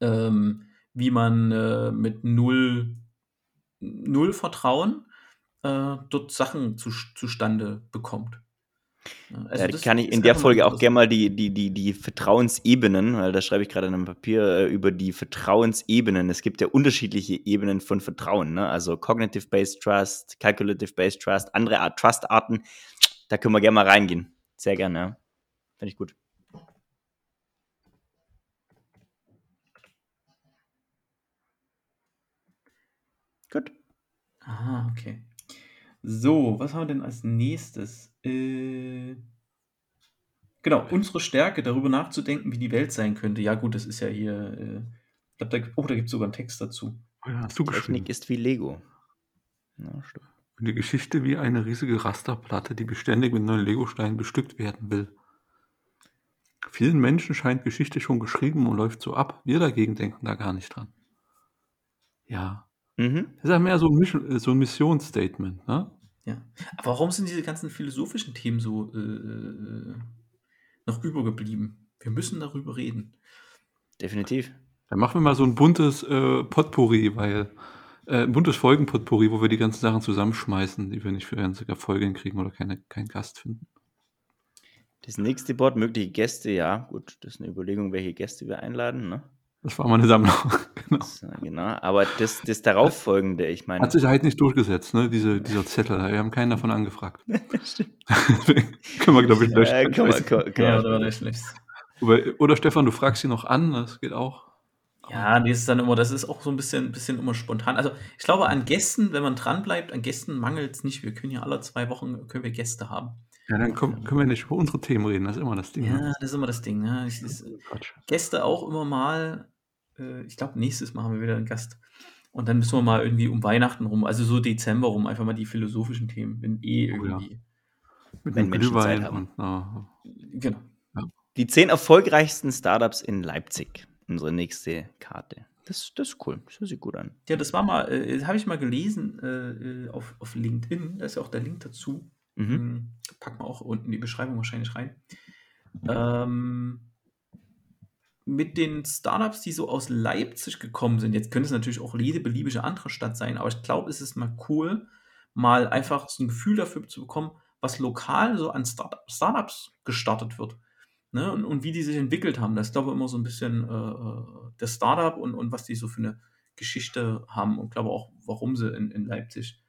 Ähm, wie man äh, mit null, null Vertrauen äh, dort Sachen zu, zustande bekommt. Also ja, kann ich in der Folge auch gerne mal die, die, die, die Vertrauensebenen, weil da schreibe ich gerade in einem Papier äh, über die Vertrauensebenen. Es gibt ja unterschiedliche Ebenen von Vertrauen, ne? also Cognitive-Based Trust, Calculative-Based Trust, andere Art Trust-Arten. Da können wir gerne mal reingehen. Sehr gerne, ja. Finde ich gut. Gut. Ah, okay. So, was haben wir denn als nächstes? Äh, genau, unsere Stärke, darüber nachzudenken, wie die Welt sein könnte. Ja, gut, das ist ja hier. Äh, ich glaube, da, oh, da gibt es sogar einen Text dazu. Ja, geschrieben. Technik ist wie Lego. Ja, stimmt. Die Geschichte wie eine riesige Rasterplatte, die beständig mit neuen Legosteinen bestückt werden will. Vielen Menschen scheint Geschichte schon geschrieben und läuft so ab. Wir dagegen denken da gar nicht dran. Ja. Mhm. Das ist ja mehr so ein, Mission, äh, so ein Missionsstatement, ne? Ja. Aber warum sind diese ganzen philosophischen Themen so äh, äh, noch übergeblieben? Wir müssen darüber reden. Definitiv. Dann machen wir mal so ein buntes äh, Potpourri, weil äh, ein buntes Folgenpotpourri, wo wir die ganzen Sachen zusammenschmeißen, die wir nicht für ganze Folge hinkriegen oder keine, keinen Gast finden. Das nächste Board, mögliche Gäste, ja, gut, das ist eine Überlegung, welche Gäste wir einladen, ne? Das war mal eine Sammlung. genau. Das, äh, genau. Aber das, das darauffolgende, ich meine. Hat sich halt nicht durchgesetzt, ne? Diese, dieser Zettel. Wir haben keinen davon angefragt. Können wir, glaube ich, löschen. äh, kann man, kann, kann Ja, oder, oder. Oder, oder Stefan, du fragst sie noch an, das geht auch. Ja, das ist dann immer, das ist auch so ein bisschen, bisschen immer spontan. Also ich glaube, an Gästen, wenn man dran bleibt, an Gästen mangelt es nicht. Wir können ja alle zwei Wochen können wir Gäste haben. Ja, dann komm, können wir nicht über unsere Themen reden, das ist immer das Ding. Ja, ne? das ist immer das Ding. Ne? Ich, Quatsch. Gäste auch immer mal, äh, ich glaube, nächstes Mal haben wir wieder einen Gast. Und dann müssen wir mal irgendwie um Weihnachten rum, also so Dezember rum, einfach mal die philosophischen Themen, wenn eh Oh ja. irgendwie. Mit Wenn Menschen Zeit Glühwein haben. und na, Genau. Die zehn erfolgreichsten Startups in Leipzig. Unsere nächste Karte. Das, das ist cool. Das hört sich gut an. Ja, das war mal, äh, habe ich mal gelesen äh, äh, auf, auf LinkedIn. Da ist ja auch der Link dazu. Mhm. Mhm. Packen wir auch unten in die Beschreibung wahrscheinlich rein. Ähm, mit den Startups, die so aus Leipzig gekommen sind, jetzt könnte es natürlich auch jede beliebige andere Stadt sein, aber ich glaube, es ist mal cool, mal einfach so ein Gefühl dafür zu bekommen, was lokal so an Start Startups gestartet wird. Ne? Und, und wie die sich entwickelt haben. Das ist, glaube ich, immer so ein bisschen äh, äh, das Startup und, und was die so für eine Geschichte haben und glaube auch, warum sie in, in Leipzig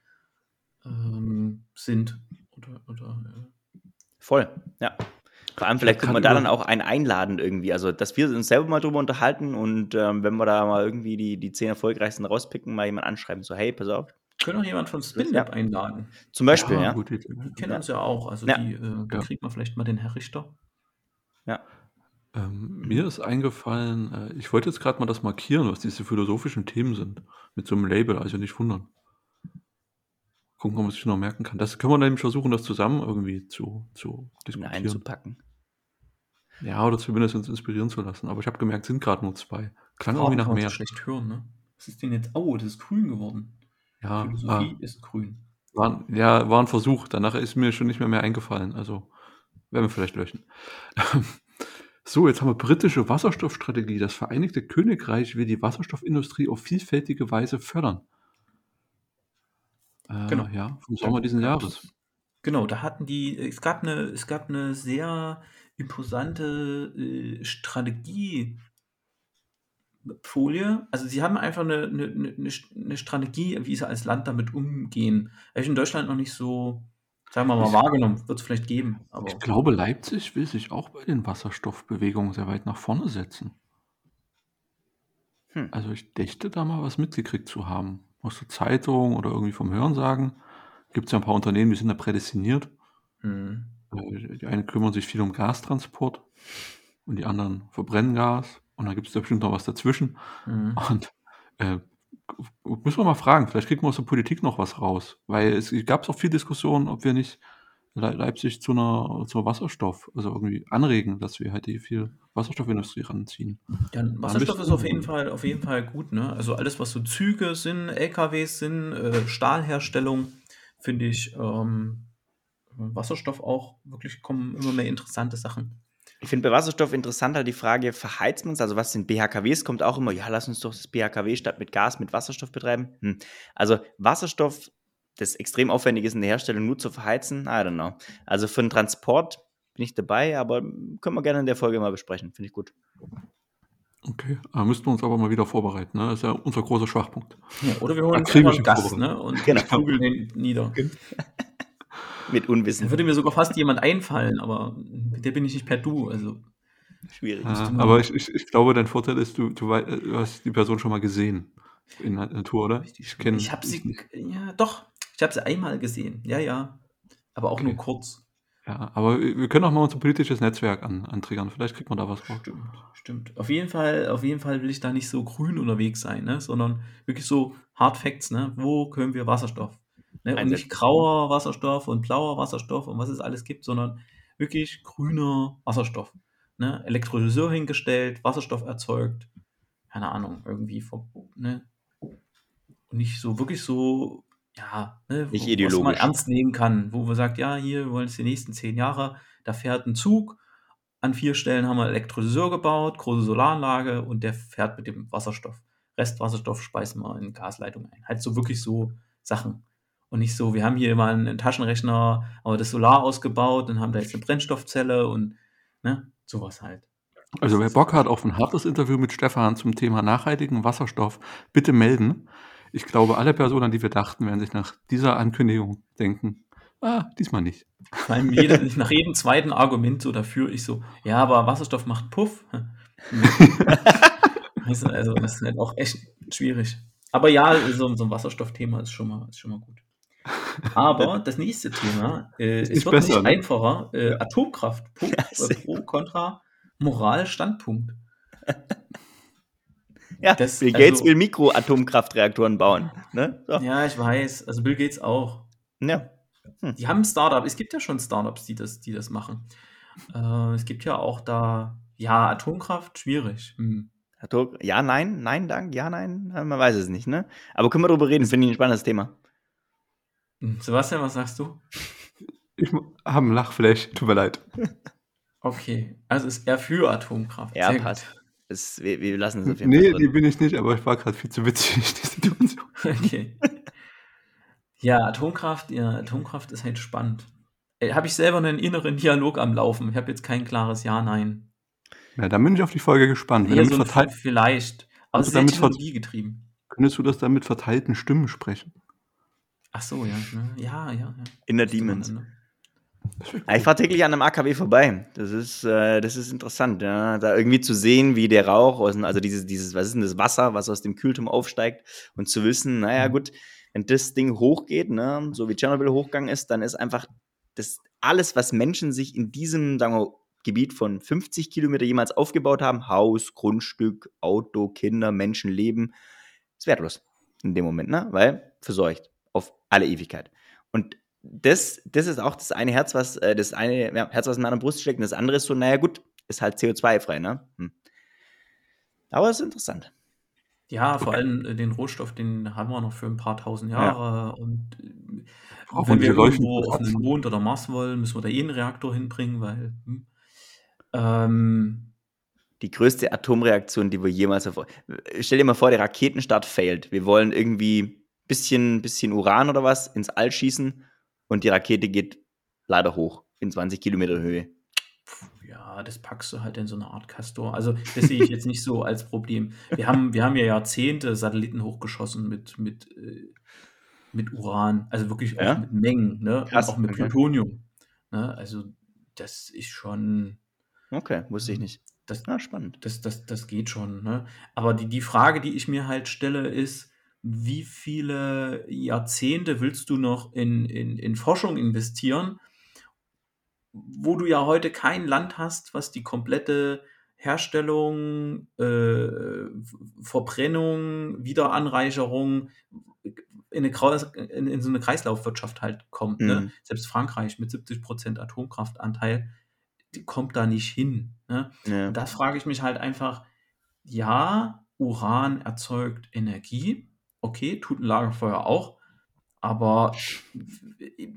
ähm, sind. Oder, oder äh, Voll, ja. Vor allem, vielleicht können wir da dann auch einen einladen irgendwie. Also, dass wir uns selber mal drüber unterhalten und ähm, wenn wir da mal irgendwie die, die zehn erfolgreichsten rauspicken, mal jemand anschreiben, so, hey, pass auf. können auch jemand von SpinLab einladen. Zum Beispiel, ja. gute Idee. Die kennen Ja. uns ja auch. Also Ja. die, äh, da Ja. kriegt man vielleicht mal den Herr Richter. Ja. Ähm, mir ist eingefallen, äh, ich wollte jetzt gerade mal das markieren, was diese philosophischen Themen sind. Mit so einem Label, also nicht wundern. Gucken, ob man sich noch merken kann. Das können wir nämlich versuchen, das zusammen irgendwie zu, zu diskutieren. einzupacken. Ja, oder zumindest uns inspirieren zu lassen. Aber ich habe gemerkt, sind gerade nur zwei. Klang Farben irgendwie nach kann man so mehr. schlecht hören, ne? Was ist denn jetzt? Oh, das ist grün geworden. Ja, Philosophie äh, ist grün. war, ja, war ein Versuch. Danach ist mir schon nicht mehr mehr eingefallen. Also werden wir vielleicht löschen. So, jetzt haben wir britische Wasserstoffstrategie. Das Vereinigte Königreich will die Wasserstoffindustrie auf vielfältige Weise fördern. Äh, Genau. Ja, vom Sommer diesen Jahres. Genau, da hatten die, es gab eine, es gab eine sehr imposante äh, Strategiefolie. Also sie haben einfach eine, eine, eine, eine Strategie, wie sie als Land damit umgehen. Habe ich in Deutschland noch nicht so, sagen wir mal, Ich- wahrgenommen. Wird es vielleicht geben, aber Ich glaube, Leipzig will sich auch bei den Wasserstoffbewegungen sehr weit nach vorne setzen. Hm. Also ich dächte da mal was mitgekriegt zu haben. Aus der Zeitung oder irgendwie vom Hörensagen. Gibt es ja ein paar Unternehmen, die sind da prädestiniert. hm. Äh, Die einen kümmern sich viel um Gastransport und die anderen verbrennen Gas. Und dann gibt es da bestimmt noch was dazwischen. Hm. Und äh, müssen wir mal fragen, vielleicht kriegen wir aus der Politik noch was raus. Weil es gab auch viel Diskussion, ob wir nicht Leipzig zu einer zur Wasserstoff, also irgendwie anregen, dass wir halt die viel Wasserstoffindustrie ranziehen. Ja, Wasserstoff ist auf jeden. Fall, auf jeden Fall gut, ne? Also alles, was so Züge sind, LKWs sind, äh, Stahlherstellung, finde ich ähm, Wasserstoff auch wirklich kommen immer mehr interessante Sachen. Ich finde bei Wasserstoff interessanter die Frage, verheizt man es? Also was sind BHKWs? Kommt auch immer, ja, lass uns doch das BHKW statt mit Gas mit Wasserstoff betreiben. Hm. Also Wasserstoff, das extrem aufwendig ist in der Herstellung, nur zu verheizen, I don't know. Also für den Transport bin ich dabei, aber können wir gerne in der Folge mal besprechen. Finde ich gut. Okay, da müssten wir uns aber mal wieder vorbereiten. Ne? Das ist ja unser großer Schwachpunkt. Ja, oder wir holen einfach einen Gast, ne? Und Genau. kugeln den nieder. Mit Da Unwissen. würde mir sogar fast jemand einfallen, aber mit der bin ich nicht per Du. Also Schwierig. Ja, man- aber ich, ich, ich glaube, dein Vorteil ist, du, du, äh, du hast die Person schon mal gesehen in der Natur, oder? Ich kenne ich habe sie, ja doch, ich habe sie einmal gesehen. Ja, ja. Aber auch Okay. nur kurz. Ja, aber wir können auch mal unser politisches Netzwerk an, antriggern. Vielleicht kriegt man da was raus. Stimmt, stimmt. Auf jeden Fall, auf jeden Fall will ich da nicht so grün unterwegs sein, ne? sondern wirklich so Hard Facts, ne? Wo können wir Wasserstoff? Ne? Und nicht grauer Wasserstoff und blauer Wasserstoff und was es alles gibt, sondern wirklich grüner Wasserstoff. Ne? Elektrolyseur hingestellt, Wasserstoff erzeugt, keine Ahnung, irgendwie ne? Und nicht so wirklich so, ja, ne, Nicht wo- was man ideologisch. ernst nehmen kann, wo man sagt, ja, hier wir wollen es die nächsten zehn Jahre, da fährt ein Zug, an vier Stellen haben wir Elektrolyseur gebaut, große Solaranlage und der fährt mit dem Wasserstoff. Restwasserstoff speisen wir in Gasleitung ein. Halt so wirklich so Sachen. Und nicht so, wir haben hier mal einen Taschenrechner, aber das Solar ausgebaut und haben da jetzt eine Brennstoffzelle und ne, sowas halt. Also wer Bock hat auf ein hartes Interview mit Stefan zum Thema nachhaltigen Wasserstoff, bitte melden. Ich glaube, alle Personen, an die wir dachten, werden sich nach dieser Ankündigung denken, ah, diesmal nicht. Vor allem jede, nach jedem zweiten Argument so dafür, ich so, ja, aber Wasserstoff macht Puff. Also das ist halt auch echt schwierig. Aber ja, so, so ein Wasserstoffthema ist schon mal, ist schon mal gut. Aber das nächste Thema, äh, es wird besser, nicht ne? einfacher. Äh, Atomkraft, Punkt, Ja, pro, kontra, Moral, Standpunkt. Ja, Das- Bill Gates also- will Mikroatomkraftreaktoren bauen. Ne? So. Ja, ich weiß. Also Bill Gates auch. Ja. Die haben ein Startup. Es gibt ja schon Startups, die das, die das machen. Äh, es gibt ja auch da, ja, Atomkraft, schwierig. Hm. Atom- Ja, nein, nein, dank, ja, nein, man weiß es nicht, ne? Aber können wir darüber reden, finde ich ein spannendes Thema. Hm, Sebastian, was sagst du? Ich habe ein Lachflash, tut mir leid. Okay, also ist er für Atomkraft. Ja, passt. Es, wir, wir lassen es auf jeden Nee, Fall die drin. bin ich nicht, aber ich war gerade viel zu witzig, die Situation. Okay. Ja, Atomkraft, ja, Atomkraft ist halt spannend. Habe ich selber einen inneren Dialog am Laufen. Ich habe jetzt kein klares Ja, Nein. Ja, dann bin ich auf die Folge gespannt. Du so mit ein verteil- vielleicht. Aber es Also ist damit ver- technologiegetrieben. könntest du das dann mit verteilten Stimmen sprechen? Ach so, ja. ne? Ja, ja, ja. In der Müsste ich fahre täglich an einem AKW vorbei. Das ist, äh, das ist interessant, ja. da irgendwie zu sehen, wie der Rauch aus, also dieses, dieses, was ist denn das Wasser, was aus dem Kühlturm aufsteigt und zu wissen, naja gut, wenn das Ding hochgeht, ne, so wie Tschernobyl hochgegangen ist, dann ist einfach das alles, was Menschen sich in diesem, sagen wir, Gebiet von 50 Kilometer jemals aufgebaut haben, Haus, Grundstück, Auto, Kinder, Menschenleben, ist wertlos in dem Moment, ne? Weil versorgt auf alle Ewigkeit. Und das, das ist auch das eine Herz, was äh, das eine ja, Herz, was in meiner Brust steckt, und das andere ist so, naja gut, ist halt CO2-frei, ne? Hm. Aber es ist interessant. Ja, vor allem äh, den Rohstoff, den haben wir noch für ein paar tausend Ja. Jahre. Und äh, wenn wir irgendwo auf den. Mond oder Mars wollen, müssen wir da eh einen Reaktor hinbringen, weil. Hm. Ähm, Die größte Atomreaktion, die wir jemals erfor Stell dir mal vor, der Raketenstart failt. Wir wollen irgendwie bisschen, bisschen Uran oder was ins All schießen und die Rakete geht leider hoch in 20 Kilometer Höhe. ja, das packst du halt in so eine Art Castor. Also, das sehe ich jetzt nicht so als Problem. Wir haben, wir haben ja Jahrzehnte Satelliten hochgeschossen mit, mit, äh, mit Uran, also wirklich auch Ja? mit Mengen, ne? Und Krass, auch mit okay. Plutonium. Ne? Also, das ist schon. Okay, wusste ich nicht. Das, Ah, spannend. das, das, das geht schon. Ne? Aber die, die Frage, die ich mir halt stelle, ist, wie viele Jahrzehnte willst du noch in, in, in Forschung investieren, wo du ja heute kein Land hast, was die komplette Herstellung, äh, Verbrennung, Wiederanreicherung in, eine, in, in so eine Kreislaufwirtschaft halt kommt. Ne? Mhm. Selbst Frankreich mit 70% Atomkraftanteil, die kommt da nicht hin. Ne? Ja. Da frage ich mich halt einfach, ja, Uran erzeugt Energie, okay, tut ein Lagerfeuer auch, aber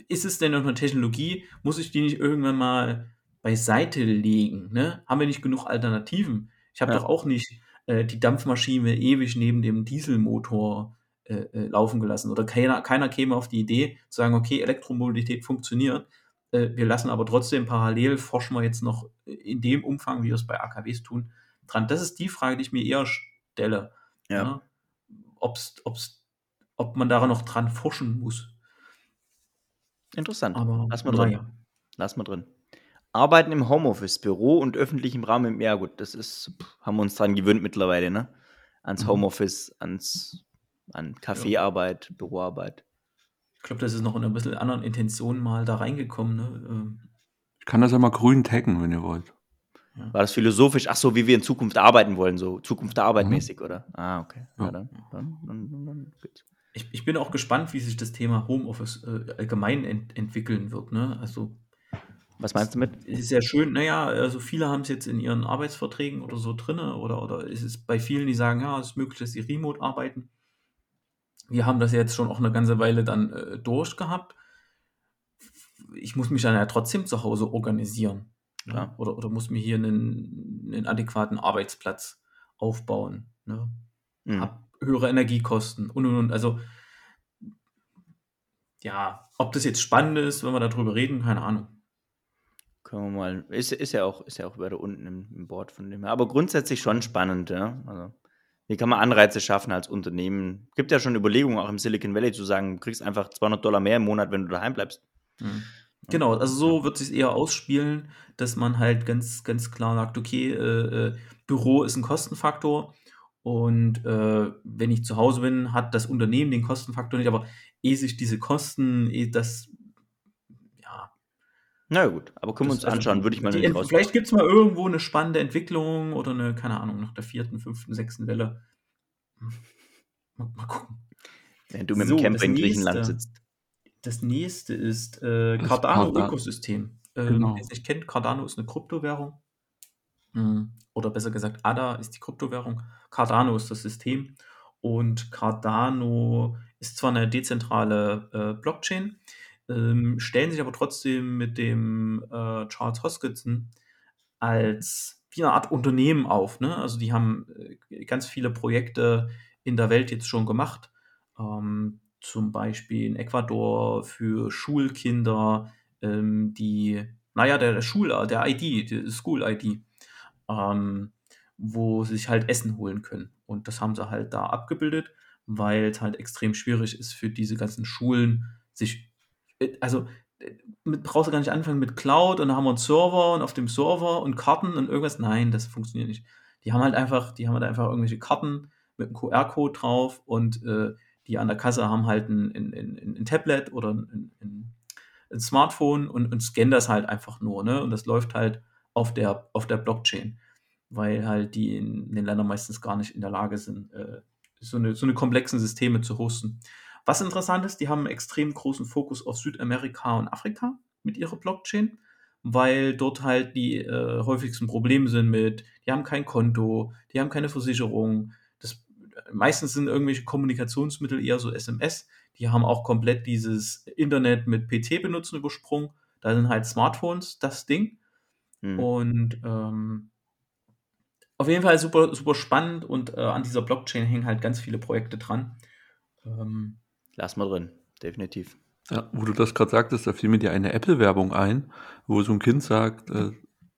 ist es denn noch eine Technologie, muss ich die nicht irgendwann mal beiseite legen? Ne? Haben wir nicht genug Alternativen? Ich habe Ja. doch auch nicht äh, die Dampfmaschine ewig neben dem Dieselmotor äh, äh, laufen gelassen. Oder keiner, keiner käme auf die Idee zu sagen, okay, Elektromobilität funktioniert, äh, wir lassen aber trotzdem parallel, forschen wir jetzt noch in dem Umfang, wie wir es bei AKWs tun, dran. Das ist die Frage, die ich mir eher stelle. Ja. Ne? Ob's, ob's, ob man daran noch dran forschen muss. Interessant. Aber Lass mal drin. naja. Lass mal drin. Arbeiten im Homeoffice, Büro und öffentlichem Raum. im- Ja, gut, das ist, pff, haben wir uns dran gewöhnt mittlerweile, ne? Ans Mhm. Homeoffice, ans, an Kaffeearbeit, Büroarbeit. Ich glaube, das ist noch in einer bisschen anderen Intention mal da reingekommen. Ne? Ähm, Ich kann das ja mal grün taggen, wenn ihr wollt. War das philosophisch? Ach so, wie wir in Zukunft arbeiten wollen, so Zukunft der Arbeit Mhm. mäßig, oder? Ah, okay. Ja, Ja. dann, dann, dann, dann, dann geht's. Ich, ich bin auch gespannt, wie sich das Thema Homeoffice äh, allgemein ent entwickeln wird. Ne? Also Was meinst du mit? es ist ja schön, naja, also viele haben es jetzt in ihren Arbeitsverträgen oder so drin, oder, oder es ist bei vielen, die sagen, ja, es ist möglich, dass sie remote arbeiten. Wir haben das jetzt schon auch eine ganze Weile dann äh, durchgehabt. Ich muss mich dann ja trotzdem zu Hause organisieren. Ne? Ja. Oder, oder muss mir hier einen, einen adäquaten Arbeitsplatz aufbauen. Ne? Hm. Hab höhere Energiekosten und und und. Also, ja, ob das jetzt spannend ist, wenn wir darüber reden, keine Ahnung. Können wir mal. Ist, ist ja auch, ist ja auch weiter unten im, im Board von dem her. Aber grundsätzlich schon spannend, ja. Also, wie kann man Anreize schaffen als Unternehmen? Gibt ja schon Überlegungen auch im Silicon Valley zu sagen, du kriegst einfach 200 Dollar mehr im Monat, wenn du daheim bleibst. Mhm. Genau, also so wird sich eher ausspielen, dass man halt ganz, ganz klar sagt, okay, äh, äh, Büro ist ein Kostenfaktor und äh, wenn ich zu Hause bin, hat das Unternehmen den Kostenfaktor nicht, aber ehe sich diese Kosten, ehe das, ja, Na gut, aber können wir uns das, also anschauen, würde ich mal die, vielleicht gibt es mal irgendwo eine spannende Entwicklung oder eine, keine Ahnung, nach der vierten, fünften, sechsten Welle. Hm. Mal, mal gucken. Wenn du mit So, dem Camper in Griechenland nächste. sitzt. Das nächste ist äh, Das Cardano Cardano. Ökosystem. Äh, Genau. Wer es nicht kennt, Cardano ist eine Kryptowährung. Hm, Oder besser gesagt, ADA ist die Kryptowährung. Cardano ist das System. Und Cardano ist zwar eine dezentrale äh, Blockchain, ähm, stellen sich aber trotzdem mit dem äh, Charles Hoskinson als wie eine Art Unternehmen auf. Ne? Also die haben äh, ganz viele Projekte in der Welt jetzt schon gemacht. Ähm, zum Beispiel in Ecuador für Schulkinder, ähm, die, naja, der, der Schul, der ID, die School-ID, ähm, wo sie sich halt Essen holen können. Und das haben sie halt da abgebildet, weil es halt extrem schwierig ist für diese ganzen Schulen, sich, äh, also äh, mit, brauchst du gar nicht anfangen mit Cloud und da haben wir einen Server und auf dem Server und Karten und irgendwas. Nein, das funktioniert nicht. Die haben halt einfach, die haben halt einfach irgendwelche Karten mit einem QR-Code drauf und äh, die an der Kasse haben halt ein, ein, ein, ein Tablet oder ein, Smartphone und, und scannen das halt einfach nur, ne? Und das läuft halt auf der, auf der Blockchain, weil halt die in, in den Ländern meistens gar nicht in der Lage sind, äh, so, eine, so eine komplexen Systeme zu hosten. Was interessant ist, die haben einen extrem großen Fokus auf Südamerika und Afrika mit ihrer Blockchain, weil dort halt die äh, häufigsten Probleme sind mit, die haben kein Konto, die haben keine Versicherung, meistens sind irgendwelche Kommunikationsmittel eher so SMS. Die haben auch komplett dieses Internet mit PC benutzen übersprungen. Da sind halt Smartphones das Ding. Hm. Und ähm, auf jeden Fall super, super spannend und äh, an dieser Blockchain hängen halt ganz viele Projekte dran. Ähm, Lass mal drin, definitiv. Ja, wo du das gerade sagtest, da fiel mir dir eine Apple-Werbung ein, wo so ein Kind sagt, äh,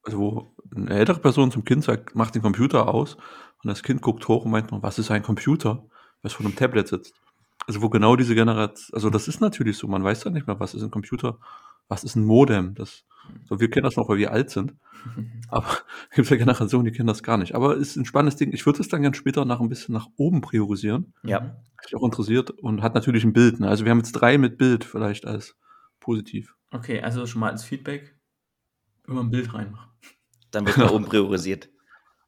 also wo eine ältere Person zum Kind sagt, mach den Computer aus und das Kind guckt hoch und meint, noch, was ist ein Computer, was vor einem Tablet sitzt. Also wo genau diese Generation, also das ist natürlich so, man weiß da nicht mehr, was ist ein Computer, was ist ein Modem, das, so wir kennen das noch, weil wir alt sind, aber es gibt ja Generationen, die kennen das gar nicht. Aber es ist ein spannendes Ding. Ich würde es dann ganz später nach ein bisschen nach oben priorisieren. Ja. Was mich auch interessiert und hat natürlich ein Bild. Ne? Also wir haben jetzt drei mit Bild vielleicht als positiv. Okay, also schon mal als Feedback immer ein Bild reinmachen. Dann wird nach oben priorisiert.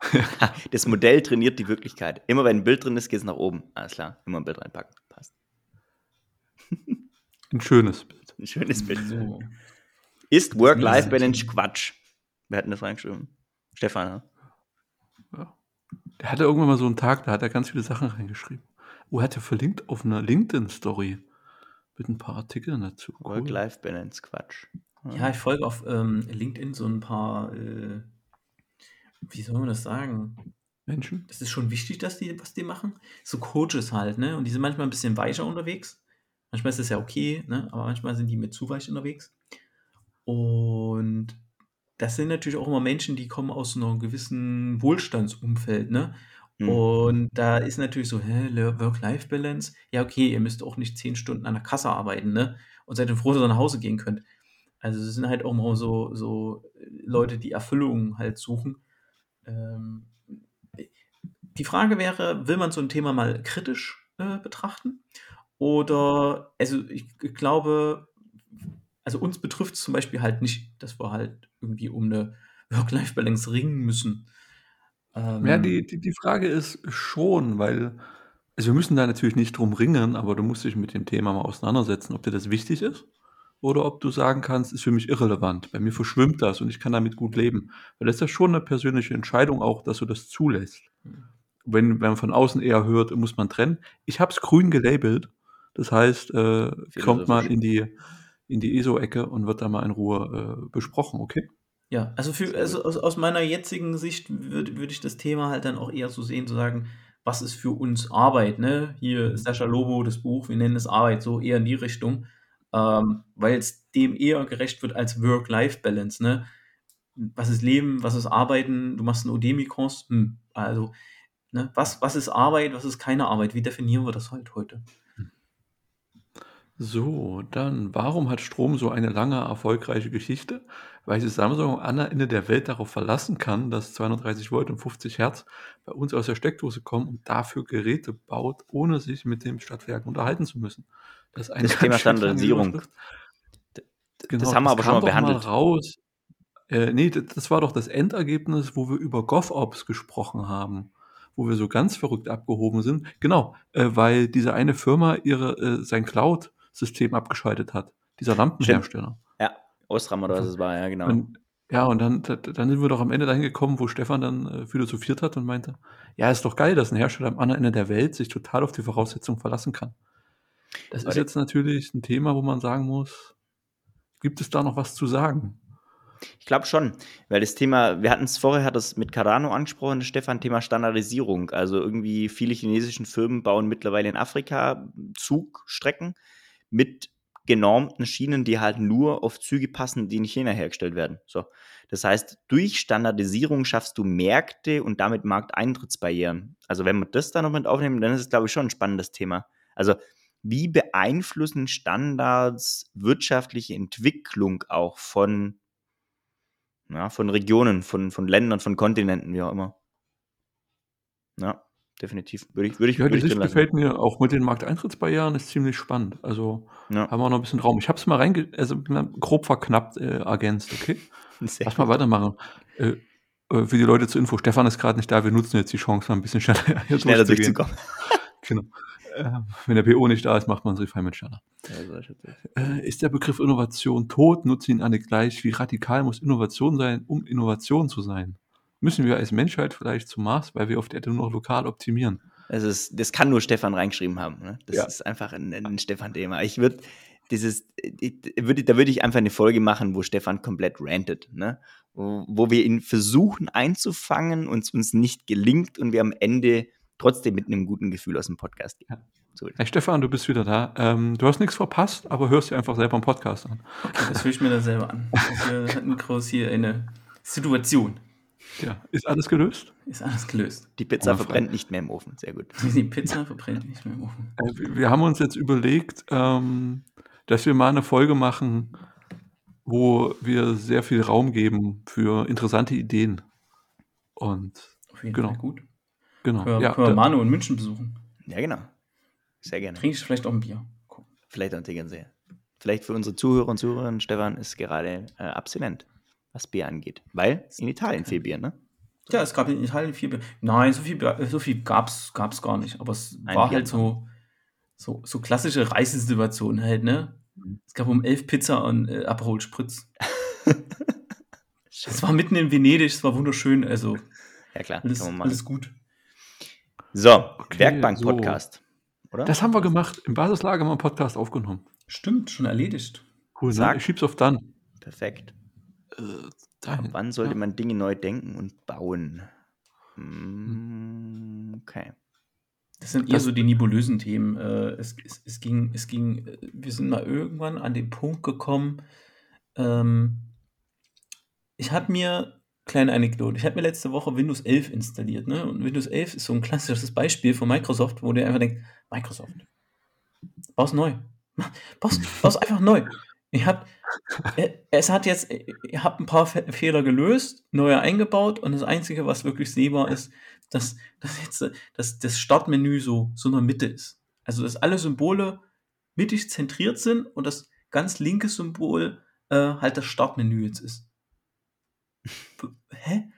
das Modell trainiert die Wirklichkeit. Immer wenn ein Bild drin ist, geht es nach oben. Alles klar, immer ein Bild reinpacken. Passt. Ein schönes Bild. Ein schönes Bild. So. Ist Work-Life-Balance Quatsch? Wer hat denn das reingeschrieben? Stefan, ne? Ja. Der hatte irgendwann mal so einen Tag, da hat er ganz viele Sachen reingeschrieben. Oh, er hat ja verlinkt auf einer LinkedIn-Story mit ein paar Artikeln dazu. Cool. Work-Life-Balance Quatsch. Ja, ich folge auf ähm, LinkedIn so ein paar, äh, wie soll man das sagen? Menschen? Das ist schon wichtig, dass die, was die machen. So Coaches halt, ne? Und die sind manchmal ein bisschen weicher unterwegs. Manchmal ist das ja okay, ne? Aber manchmal sind die mit zu weich unterwegs. Und das sind natürlich auch immer Menschen, die kommen aus einem gewissen Wohlstandsumfeld, ne? Hm. Und da ist natürlich so, hä, Work-Life-Balance. Ja, okay, ihr müsst auch nicht zehn Stunden an der Kasse arbeiten, ne? Und seid dann froh, dass ihr nach Hause gehen könnt. Also es sind halt auch mal so, so Leute, die Erfüllung halt suchen. Ähm, die Frage wäre, will man so ein Thema mal kritisch äh, betrachten? Oder, also ich g- glaube, also uns betrifft es zum Beispiel halt nicht, dass wir halt irgendwie um eine Work-Life-Balance ringen müssen. Ähm, Ja, die, die, die Frage ist schon, weil, also wir müssen da natürlich nicht drum ringen, aber du musst dich mit dem Thema mal auseinandersetzen, ob dir das wichtig ist oder ob du sagen kannst, ist für mich irrelevant. Bei mir verschwimmt das und ich kann damit gut leben. Weil das ist ja schon eine persönliche Entscheidung auch, dass du das zulässt. Wenn, wenn man von außen eher hört, muss man trennen. Ich habe es grün gelabelt. Das heißt, äh, kommt mal Philosophisch. in die, in die ESO-Ecke und wird da mal in Ruhe äh, besprochen, okay? Ja, also, für, also aus, aus meiner jetzigen Sicht würde würd ich das Thema halt dann auch eher so sehen, zu sagen, was ist für uns Arbeit, ne? Hier Sascha Lobo, das Buch, wir nennen es Arbeit, so eher in die Richtung, ähm, weil es dem eher gerecht wird als Work-Life-Balance, ne? Was ist Leben, was ist Arbeiten, du machst einen Udemy-Kurs, hm, also, ne? Was, was ist Arbeit, was ist keine Arbeit, wie definieren wir das halt heute? So, dann, warum hat Strom so eine lange, erfolgreiche Geschichte? Weil sich Samsung am Ende der Welt darauf verlassen kann, dass 230 Volt und 50 Hertz bei uns aus der Steckdose kommen und dafür Geräte baut, ohne sich mit dem Stadtwerk unterhalten zu müssen. Das eine Das Thema Standardisierung. Das haben wir aber schon mal behandelt. raus. Äh, nee, das, war doch das Endergebnis, wo wir über GovOps gesprochen haben, wo wir so ganz verrückt abgehoben sind. Genau, äh, weil diese eine Firma ihre, äh, sein Cloud-System abgeschaltet hat. Dieser Lampenhersteller. Ja, Ostram oder was es war, ja, genau. Und, ja, und dann, da- dann sind wir doch am Ende dahin gekommen, wo Stefan dann äh, philosophiert hat und meinte, ja, ist doch geil, dass ein Hersteller am anderen Ende der Welt sich total auf die Voraussetzungen verlassen kann. Das ist jetzt natürlich ein Thema, wo man sagen muss, gibt es da noch was zu sagen? Ich glaube schon, weil das Thema, wir hatten es vorher, hat das mit Cardano angesprochen, Stefan, Thema Standardisierung. Also irgendwie viele chinesischen Firmen bauen mittlerweile in Afrika Zugstrecken mit genormten Schienen, die halt nur auf Züge passen, die in China hergestellt werden. So. Das heißt, durch Standardisierung schaffst du Märkte und damit Markteintrittsbarrieren. Also wenn wir das da noch mit aufnehmen, dann ist es, glaube ich, schon ein spannendes Thema. Also wie beeinflussen Standards wirtschaftliche Entwicklung auch von ja, von Regionen, von, von Ländern, von Kontinenten, wie auch immer. Ja, definitiv. Würde ich, würde ich, Ja, würde die ich Sicht gefällt mir auch mit den Markteintrittsbarrieren, ist ziemlich spannend. Also Ja, haben wir noch ein bisschen Raum. Ich habe es mal reinge also grob verknappt äh, ergänzt, okay? sehr Lass mal weitermachen. Äh, äh, für die Leute zur Info, Stefan ist gerade nicht da, wir nutzen jetzt die Chance, mal ein bisschen schneller, schneller durchzukommen. Genau. Äh, wenn der PO nicht da ist, macht man Refinement schneller. Ja, ist. Äh, ist der Begriff Innovation tot? Nutzen ihn alle gleich. Wie radikal muss Innovation sein, um Innovation zu sein? Müssen wir als Menschheit vielleicht zum Mars, weil wir auf der Erde nur noch lokal optimieren? Das, ist, das kann nur Stefan reingeschrieben haben. Ne? Das Ja. ist einfach ein, ein Stefan-Thema. Ich würde dieses, ich, würde, da würde ich einfach eine Folge machen, wo Stefan komplett rantet, ne? Wo, wo wir ihn versuchen einzufangen und es uns nicht gelingt und wir am Ende trotzdem mit einem guten Gefühl aus dem Podcast gehen. Ja. So, Hey Stefan, du bist wieder da. Ähm, du hast nichts verpasst, aber hörst dir einfach selber einen Podcast an. Das höre ich mir da selber an. Wir hatten groß hier eine Situation. Ja, ist alles gelöst? Ist alles gelöst. die Pizza Oh, verbrennt nicht mehr im Ofen. Sehr gut. Die Pizza verbrennt nicht mehr im Ofen. Äh, wir- wir haben uns jetzt überlegt, ähm, dass wir mal eine Folge machen, wo wir sehr viel Raum geben für interessante Ideen. Und Auf jeden Genau. Fall gut. Genau. Können wir, Ja, können wir Manu in München besuchen. Ja, genau. Sehr gerne. Trinke ich vielleicht auch ein Bier. Guck. Vielleicht auch Tegernsee. Vielleicht für unsere Zuhörer und Zuhörerinnen, Stefan ist gerade äh, abstinent, was Bier angeht. Weil in Italien viel Bier, ne? Ja, es gab in Italien viel Bier. Nein, so viel, so viel gab es gar nicht. Aber es Ein war Bier. halt so, so, so klassische Reisesituationen halt, ne? Es gab um elf Pizza und äh, Aperol Spritz. Es war mitten in Venedig, es war wunderschön, also Ja, klar. alles, kann man machen. alles gut. So, Okay, Werkbank-Podcast. Oder? das haben wir gemacht. Im Basislager haben wir einen Podcast aufgenommen. Stimmt, schon erledigt. Cool, ne? Sag. Ich schieb's auf dann. Perfekt. Äh, dahin. wann sollte Ja. man Dinge neu denken und bauen? Hm, okay. Das sind eher Das- so die nebulösen Themen. Äh, es, es, es ging, es ging, äh, wir sind mal irgendwann an den Punkt gekommen. Ähm, ich habe mir, kleine Anekdote, ich habe mir letzte Woche Windows 11 installiert. Ne? Und Windows 11 ist so ein klassisches Beispiel von Microsoft, wo du einfach denkst, Microsoft, baust neu. Baust, baust einfach neu. Ich hab, äh, es hat jetzt, ich habe ein paar Fe Fehler gelöst, neue eingebaut und das Einzige, was wirklich sehbar ist, dass, dass jetzt dass das Startmenü so, so in der Mitte ist. Also, dass alle Symbole mittig zentriert sind und das ganz linke Symbol äh, halt das Startmenü jetzt ist. Hä?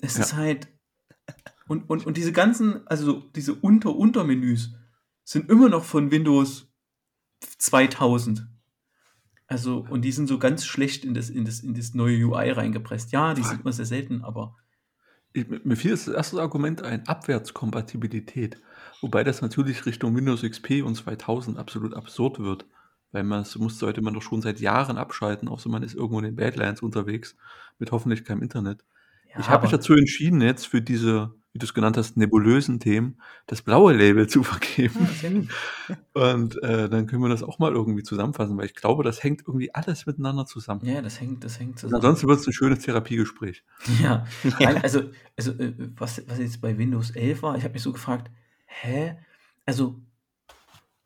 Es Ja. ist halt. Und, und, und diese ganzen, also diese Unter-Untermenüs sind immer noch von Windows 2000. Also, und die sind so ganz schlecht in das, in das, in das neue UI reingepresst. Ja, die sieht man sehr selten, aber Ich, mir fiel das erste Argument ein, Abwärtskompatibilität. Wobei das natürlich Richtung Windows XP und 2000 absolut absurd wird. Weil man muss, sollte man doch schon seit Jahren abschalten, außer man ist irgendwo in den Badlands unterwegs, mit hoffentlich keinem Internet. ja, ich habe mich dazu entschieden, jetzt für diese, wie du es genannt hast, nebulösen Themen, das blaue Label zu vergeben. Ja, gut. Und äh, dann können wir das auch mal irgendwie zusammenfassen, weil ich glaube, das hängt irgendwie alles miteinander zusammen. Ja, das hängt, das hängt Und zusammen. ansonsten wird es ein schönes Therapiegespräch. Ja, Ja. Also, also äh, was, was jetzt bei Windows 11 war, ich habe mich so gefragt, hä? Also,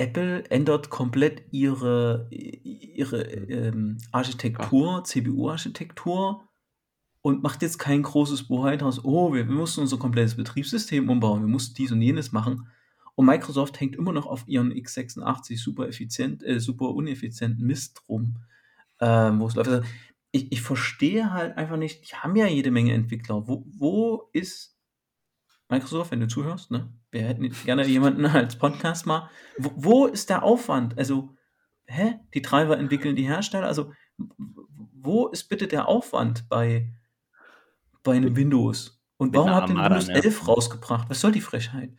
Apple ändert komplett ihre, ihre ähm, Architektur, CPU-Architektur und macht jetzt kein großes Bohai draus, oh, wir, wir mussten unser komplettes Betriebssystem umbauen, wir mussten dies und jenes machen. Und Microsoft hängt immer noch auf ihren x86 super effizient, äh, super uneffizienten Mist rum, ähm, wo es läuft. Also, ich, ich verstehe halt einfach nicht, die haben ja jede Menge Entwickler. Wo, wo ist Microsoft, wenn du zuhörst, ne? Wir hätten gerne jemanden als Podcast mal. Wo, wo ist der Aufwand? Also, hä? Die Treiber entwickeln die Hersteller. Also, wo ist bitte der Aufwand bei, bei einem Windows? Und warum habt ihr Windows ne? 11 rausgebracht? Was soll die Frechheit?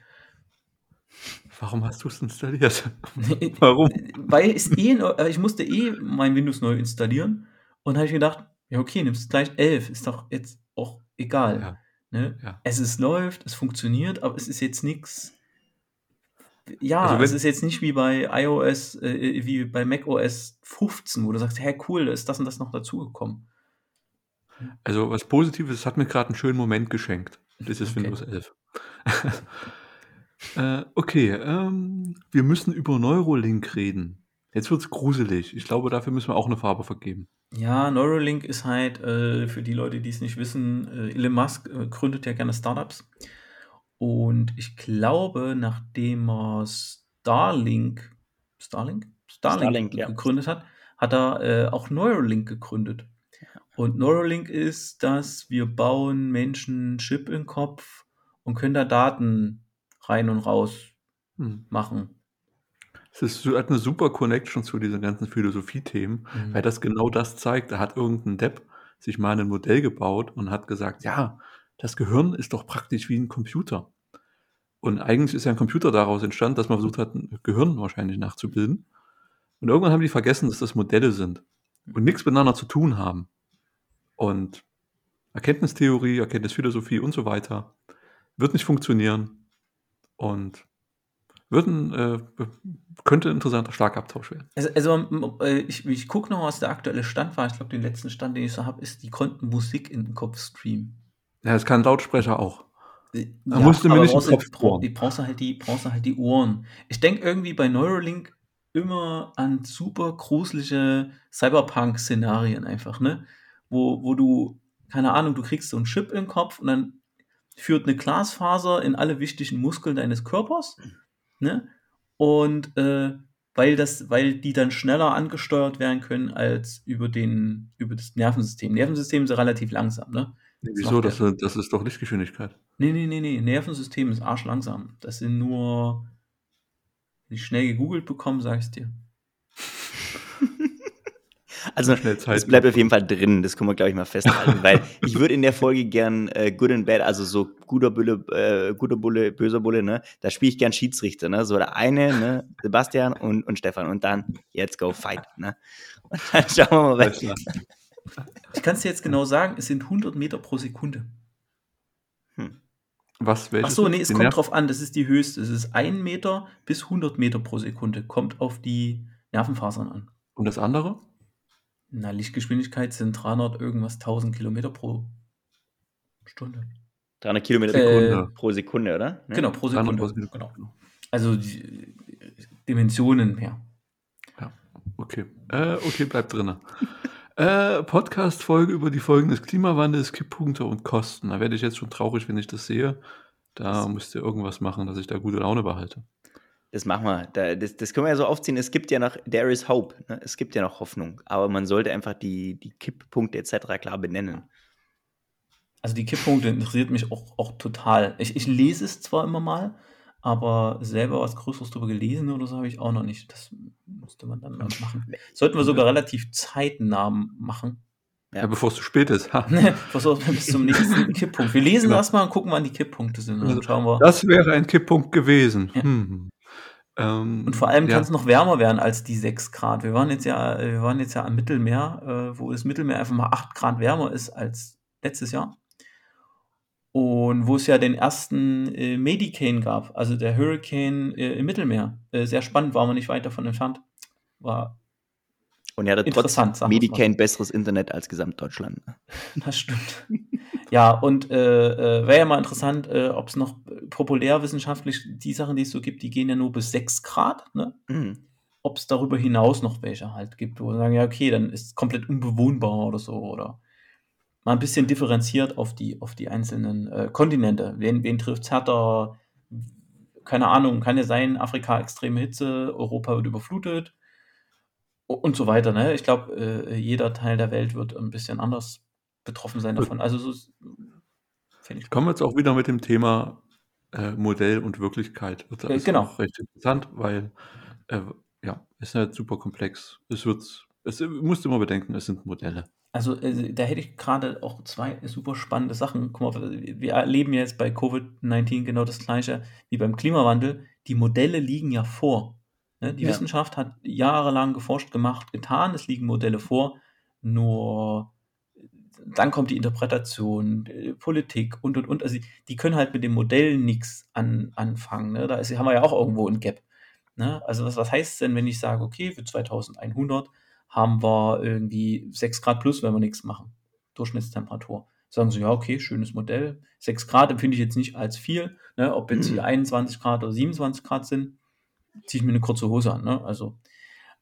Warum hast du es installiert? Warum? Weil es eh, äh, ich musste eh mein Windows neu installieren und habe ich gedacht, ja okay, nimmst gleich 11, ist doch jetzt auch egal. Ja, Ne? ja. Es ist läuft, es funktioniert, aber es ist jetzt nichts. Ja, Also es ist jetzt nicht wie bei iOS, äh, wie bei macOS 15, wo du sagst, hey cool, da ist das und das noch dazugekommen. Also was Positives, es hat mir gerade einen schönen Moment geschenkt. Das ist Okay. Windows 11. äh, okay, ähm, wir müssen über Neurolink reden. Jetzt wird's gruselig. Ich glaube, dafür müssen wir auch eine Farbe vergeben. Ja, Neuralink ist halt, äh, für die Leute, die es nicht wissen, äh, Elon Musk äh, gründet ja gerne Startups. Und ich glaube, nachdem er Starlink, Starlink? Starlink, Starlink, ja. gegründet hat, hat er äh, auch Neuralink gegründet. Und Neuralink ist, dass wir bauen Menschen Chip im Kopf und können da Daten rein und raus Hm. machen. Es ist, hat eine super Connection zu diesen ganzen Philosophie-Themen, Mhm. weil das genau das zeigt. Da hat irgendein Depp sich mal ein Modell gebaut und hat gesagt, ja, das Gehirn ist doch praktisch wie ein Computer. Und eigentlich ist ja ein Computer daraus entstanden, dass man versucht hat, ein Gehirn wahrscheinlich nachzubilden. Und irgendwann haben die vergessen, dass das Modelle sind und nichts miteinander zu tun haben. Und Erkenntnistheorie, Erkenntnisphilosophie und so weiter wird nicht funktionieren und wird ein, äh, könnte ein interessanter Schlagabtausch werden. Also, also äh, ich, ich gucke noch, was der aktuelle Stand war. Ich glaube, den letzten Stand, den ich so habe, ist, die konnten Musik in den Kopf streamen. Ja, das kann ein Lautsprecher auch. Äh, Da musst du mir nicht brauchst Kopf bohren. die brauchst halt die, brauchst halt die Ohren. Ich denke irgendwie bei Neuralink immer an super gruselige Cyberpunk-Szenarien einfach, ne? Wo, wo du, keine Ahnung, du kriegst so einen Chip im Kopf und dann führt eine Glasfaser in alle wichtigen Muskeln deines Körpers, ne? Und äh, weil das, weil die dann schneller angesteuert werden können als über den, über das Nervensystem. Nervensystem ist relativ langsam, ne? Wieso? macht Das, das ist doch Lichtgeschwindigkeit. Nee, nee, nee, nee. Nervensystem ist arschlangsam. Das sind nur. Wenn ich schnell gegoogelt bekomme, sag ich dir. Also, das bleibt auf jeden Fall drin, das können wir, glaube ich, mal festhalten, weil ich würde in der Folge gern äh, Good and Bad, also so guter Bulle, äh, guter Bulle, böser Bulle, ne? Da spiele ich gern Schiedsrichter, ne? So der eine, ne? Sebastian und, und Stefan und dann jetzt go fight, ne? Und dann schauen wir mal klar. Ich kann es dir jetzt genau sagen, es sind 100 Meter pro Sekunde. Was, Ach welches? so, ist? nee, es kommt drauf an. Das ist die höchste. Es ist 1 Meter bis 100 Meter pro Sekunde. Kommt auf die Nervenfasern an. Und das andere? Na, Lichtgeschwindigkeit sind 300 irgendwas 1000 Kilometer pro Stunde. 300 Kilometer Äh, Sekunde. pro Sekunde, oder? Ne? Genau, pro 300 Sekunde. pro Sekunde. Genau. Also die, Dimensionen mehr. Ja, okay. Äh, okay, bleibt drin. äh, Podcast-Folge über die Folgen des Klimawandels, Kipppunkte und Kosten. Da werde ich jetzt schon traurig, wenn ich das sehe. Da müsst ihr irgendwas machen, dass ich da gute Laune behalte. Das machen wir. Da, das, das können wir ja so aufziehen. Es gibt ja noch, there is hope. Ne? Es gibt ja noch Hoffnung. Aber man sollte einfach die, die Kipppunkte etc. klar benennen. Also die Kipppunkte interessiert mich auch, auch total. Ich, ich lese es zwar immer mal, aber selber was Größeres darüber gelesen oder so habe ich auch noch nicht. Das müsste man dann mal machen. Sollten wir sogar relativ zeitnah machen. Ja, bevor es zu spät ist. Versuchen wir bis zum nächsten Kipppunkt. Wir lesen Genau. erstmal und gucken, wann die Kipppunkte sind. Dann schauen wir. Das wäre ein Kipppunkt gewesen. Ja. Hm. Ähm, Und vor allem ja. kann es noch wärmer werden als die 6 Grad. Wir waren jetzt ja, wir waren jetzt ja am Mittelmeer, äh, wo das Mittelmeer einfach mal 8 Grad wärmer ist als letztes Jahr. Und wo es ja den ersten äh, Medicane gab, also der Hurricane äh, im Mittelmeer. Äh, sehr spannend, war man nicht weit davon entfernt. War, Und hattet Interessant, trotzdem. Medicane besseres Internet als Gesamtdeutschland. ne? das stimmt. ja, und äh, äh, wäre ja mal interessant, äh, ob es noch populärwissenschaftlich, die Sachen, die es so gibt, die gehen ja nur bis 6 Grad, ne? Mhm. ob es darüber hinaus noch welche halt gibt, wo wir sagen, ja, okay, dann ist es komplett unbewohnbar oder so, oder mal ein bisschen differenziert auf die, auf die einzelnen äh, Kontinente. Wen, wen trifft es härter? Keine Ahnung, kann ja sein, Afrika extreme Hitze, Europa wird überflutet und so weiter. Ne? Ich glaube, äh, jeder Teil der Welt wird ein bisschen anders betroffen sein davon. Also so finde ich. Kommen wir jetzt auch wieder mit dem Thema äh, Modell und Wirklichkeit. Das Äh, ist genau. auch recht interessant, weil äh, ja, ist halt super komplex. Es wird, es du musst immer bedenken, es sind Modelle. Also äh, da hätte ich gerade auch zwei super spannende Sachen. Guck mal, wir erleben ja jetzt bei Covid-19 genau das gleiche wie beim Klimawandel. Die Modelle liegen ja vor. Ne? Die Ja. Wissenschaft hat jahrelang geforscht, gemacht, getan. Es liegen Modelle vor. Nur dann kommt die Interpretation, äh, Politik und und und. Also die, die können halt mit dem Modell nichts an, anfangen. Ne? Da ist, haben wir ja auch irgendwo ein Gap. Ne? Also was, was heißt denn, wenn ich sage, okay, für 2100 haben wir irgendwie 6 Grad plus, wenn wir nichts machen. Durchschnittstemperatur. Sagen sie, ja, okay, schönes Modell. 6 Grad empfinde ich jetzt nicht als viel. Ne? Ob jetzt hier 21 Grad oder 27 Grad sind, ziehe ich mir eine kurze Hose an. Ne? Also,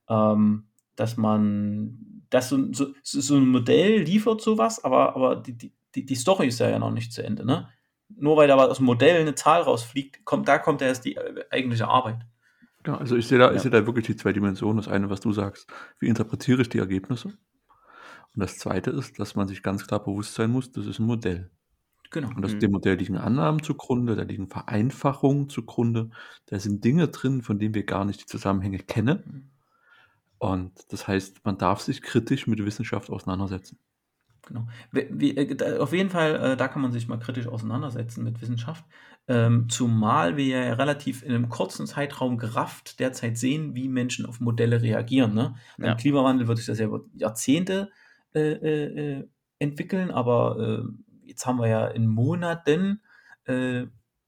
ähm, dass man, dass so, so, so ein Modell liefert sowas, aber, aber die, die, die, Story ist ja, ja noch nicht zu Ende. Ne? Nur weil da aus dem Modell eine Zahl rausfliegt, kommt, da kommt ja erst die äh, eigentliche Arbeit. Ja, also ich sehe da, ich Ja. sehe da wirklich die zwei Dimensionen. Das eine, was du sagst, wie interpretiere ich die Ergebnisse? Und das zweite ist, dass man sich ganz klar bewusst sein muss, das ist ein Modell. Genau. Und das, Mhm. dem Modell liegen Annahmen zugrunde, da liegen Vereinfachungen zugrunde, da sind Dinge drin, von denen wir gar nicht die Zusammenhänge kennen. Mhm. Und das heißt, man darf sich kritisch mit Wissenschaft auseinandersetzen. Genau. Wie, äh, auf jeden Fall, äh, da kann man sich mal kritisch auseinandersetzen mit Wissenschaft. Ähm, zumal wir ja relativ in einem kurzen Zeitraum gerafft derzeit sehen, wie Menschen auf Modelle reagieren. Ne? Beim Ja. Klimawandel wird sich das ja über Jahrzehnte äh, äh, äh, entwickeln, aber äh, jetzt haben wir ja in Monaten äh,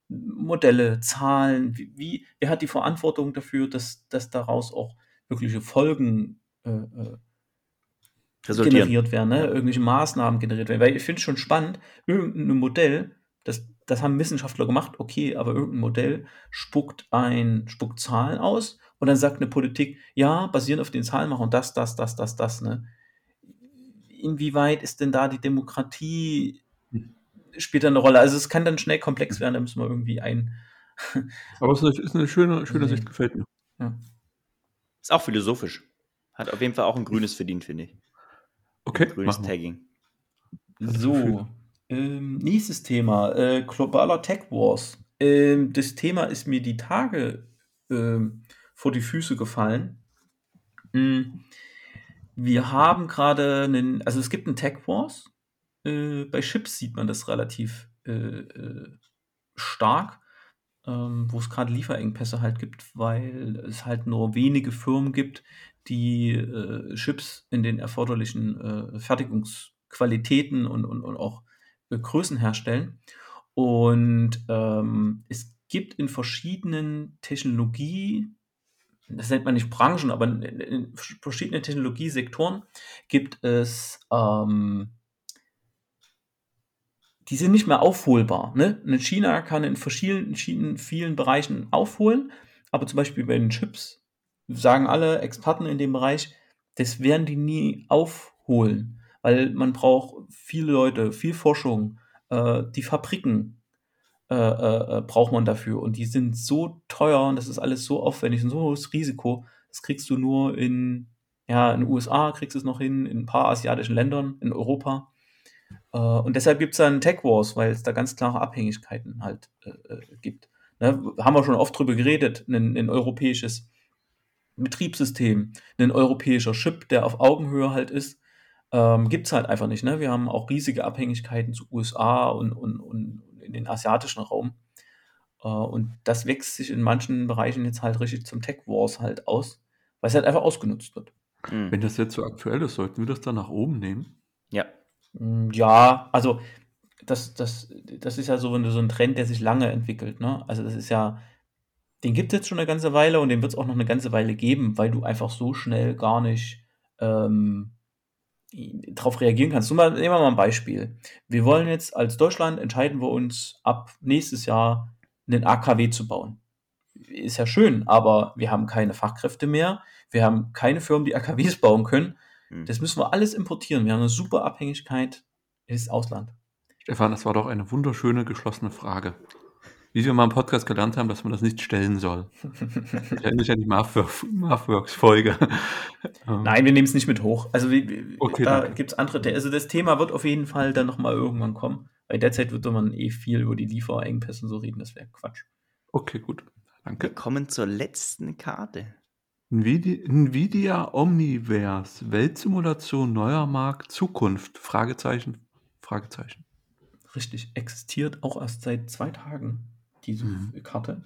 Modelle, Zahlen, wie, wie, wer hat die Verantwortung dafür, dass, dass daraus auch wirkliche Folgen äh, äh, generiert werden, ne? Irgendwelche Maßnahmen generiert werden. Weil ich finde es schon spannend, irgendein Modell, das, das haben Wissenschaftler gemacht, okay, aber irgendein Modell spuckt ein, spuckt Zahlen aus und dann sagt eine Politik, ja, basierend auf den Zahlen machen das, das, das, das, das, ne? Inwieweit ist denn da die Demokratie spielt da eine Rolle? Also es kann dann schnell komplex werden, da müssen wir irgendwie ein. Aber es ist eine, ist eine schöne, schöne. Sicht, gefällt mir. Ja. Ist auch philosophisch. Hat auf jeden Fall auch ein grünes verdient, finde ich. Okay, Grünes machen wir. Tagging. So, ähm, nächstes Thema, äh, globaler Tech Wars. Ähm, das Thema ist mir die Tage ähm, vor die Füße gefallen. Mm, Wir haben gerade einen, also es gibt einen Tech Wars. Äh, bei Chips sieht man das relativ äh, äh, stark, ähm, wo es gerade Lieferengpässe halt gibt, weil es halt nur wenige Firmen gibt, die äh, Chips in den erforderlichen äh, Fertigungsqualitäten und, und, und auch äh, Größen herstellen. Und ähm, es gibt in verschiedenen Technologie, das nennt man nicht Branchen, aber in, in verschiedenen Technologiesektoren gibt es, ähm, die sind nicht mehr aufholbar. Ne? Eine China kann in verschiedenen, vielen, vielen Bereichen aufholen, aber zum Beispiel bei den Chips sagen alle Experten in dem Bereich, das werden die nie aufholen, weil man braucht viele Leute, viel Forschung, äh, die Fabriken äh, äh, äh, braucht man dafür und die sind so teuer und das ist alles so aufwendig und so hohes Risiko, das kriegst du nur in, ja, in den USA kriegst du es noch hin, in ein paar asiatischen Ländern, in Europa. Äh, und deshalb gibt es dann Tech Wars, weil es da ganz klare Abhängigkeiten halt äh, äh, gibt. Ne? Haben wir schon oft drüber geredet, ein, ein europäisches Betriebssystem, ein europäischer Chip, der auf Augenhöhe halt ist, ähm, gibt es halt einfach nicht. Ne? Wir haben auch riesige Abhängigkeiten zu USA und, und, und in den asiatischen Raum. Äh, und das wächst sich in manchen Bereichen jetzt halt richtig zum Tech Wars halt aus, weil es halt einfach ausgenutzt wird. Mhm. Wenn das jetzt so aktuell ist, sollten wir das dann nach oben nehmen? Ja. Mm, Ja, also das, das, das ist ja so, ein- so ein Trend, der sich lange entwickelt. Ne? Also das ist ja, den gibt es jetzt schon eine ganze Weile und den wird es auch noch eine ganze Weile geben, weil du einfach so schnell gar nicht ähm, darauf reagieren kannst. Mal, nehmen wir mal ein Beispiel. Wir wollen jetzt als Deutschland entscheiden wir uns ab nächstes Jahr einen AKW zu bauen. Ist ja schön, aber wir haben keine Fachkräfte mehr. Wir haben keine Firmen, die AKWs bauen können. Mhm. Das müssen wir alles importieren. Wir haben eine super Abhängigkeit ins Ausland. Stefan, das war doch eine wunderschöne, geschlossene Frage. Wie wir mal im Podcast gelernt haben, dass man das nicht stellen soll. Ich erinnere mich an die Marfworks-Folge. Nein, wir nehmen es nicht mit hoch. Also Okay, da gibt es andere. Also das Thema wird auf jeden Fall dann nochmal irgendwann kommen. Weil derzeit wird man eh viel über die Lieferengpässe so reden. Das wäre Quatsch. Okay, gut. Wir Danke. kommen zur letzten Karte. Nvidia, Omniverse, Weltsimulation, neuer Markt, Zukunft, Fragezeichen, Fragezeichen. Richtig. Existiert auch erst seit zwei Tagen diese Mhm. Karte.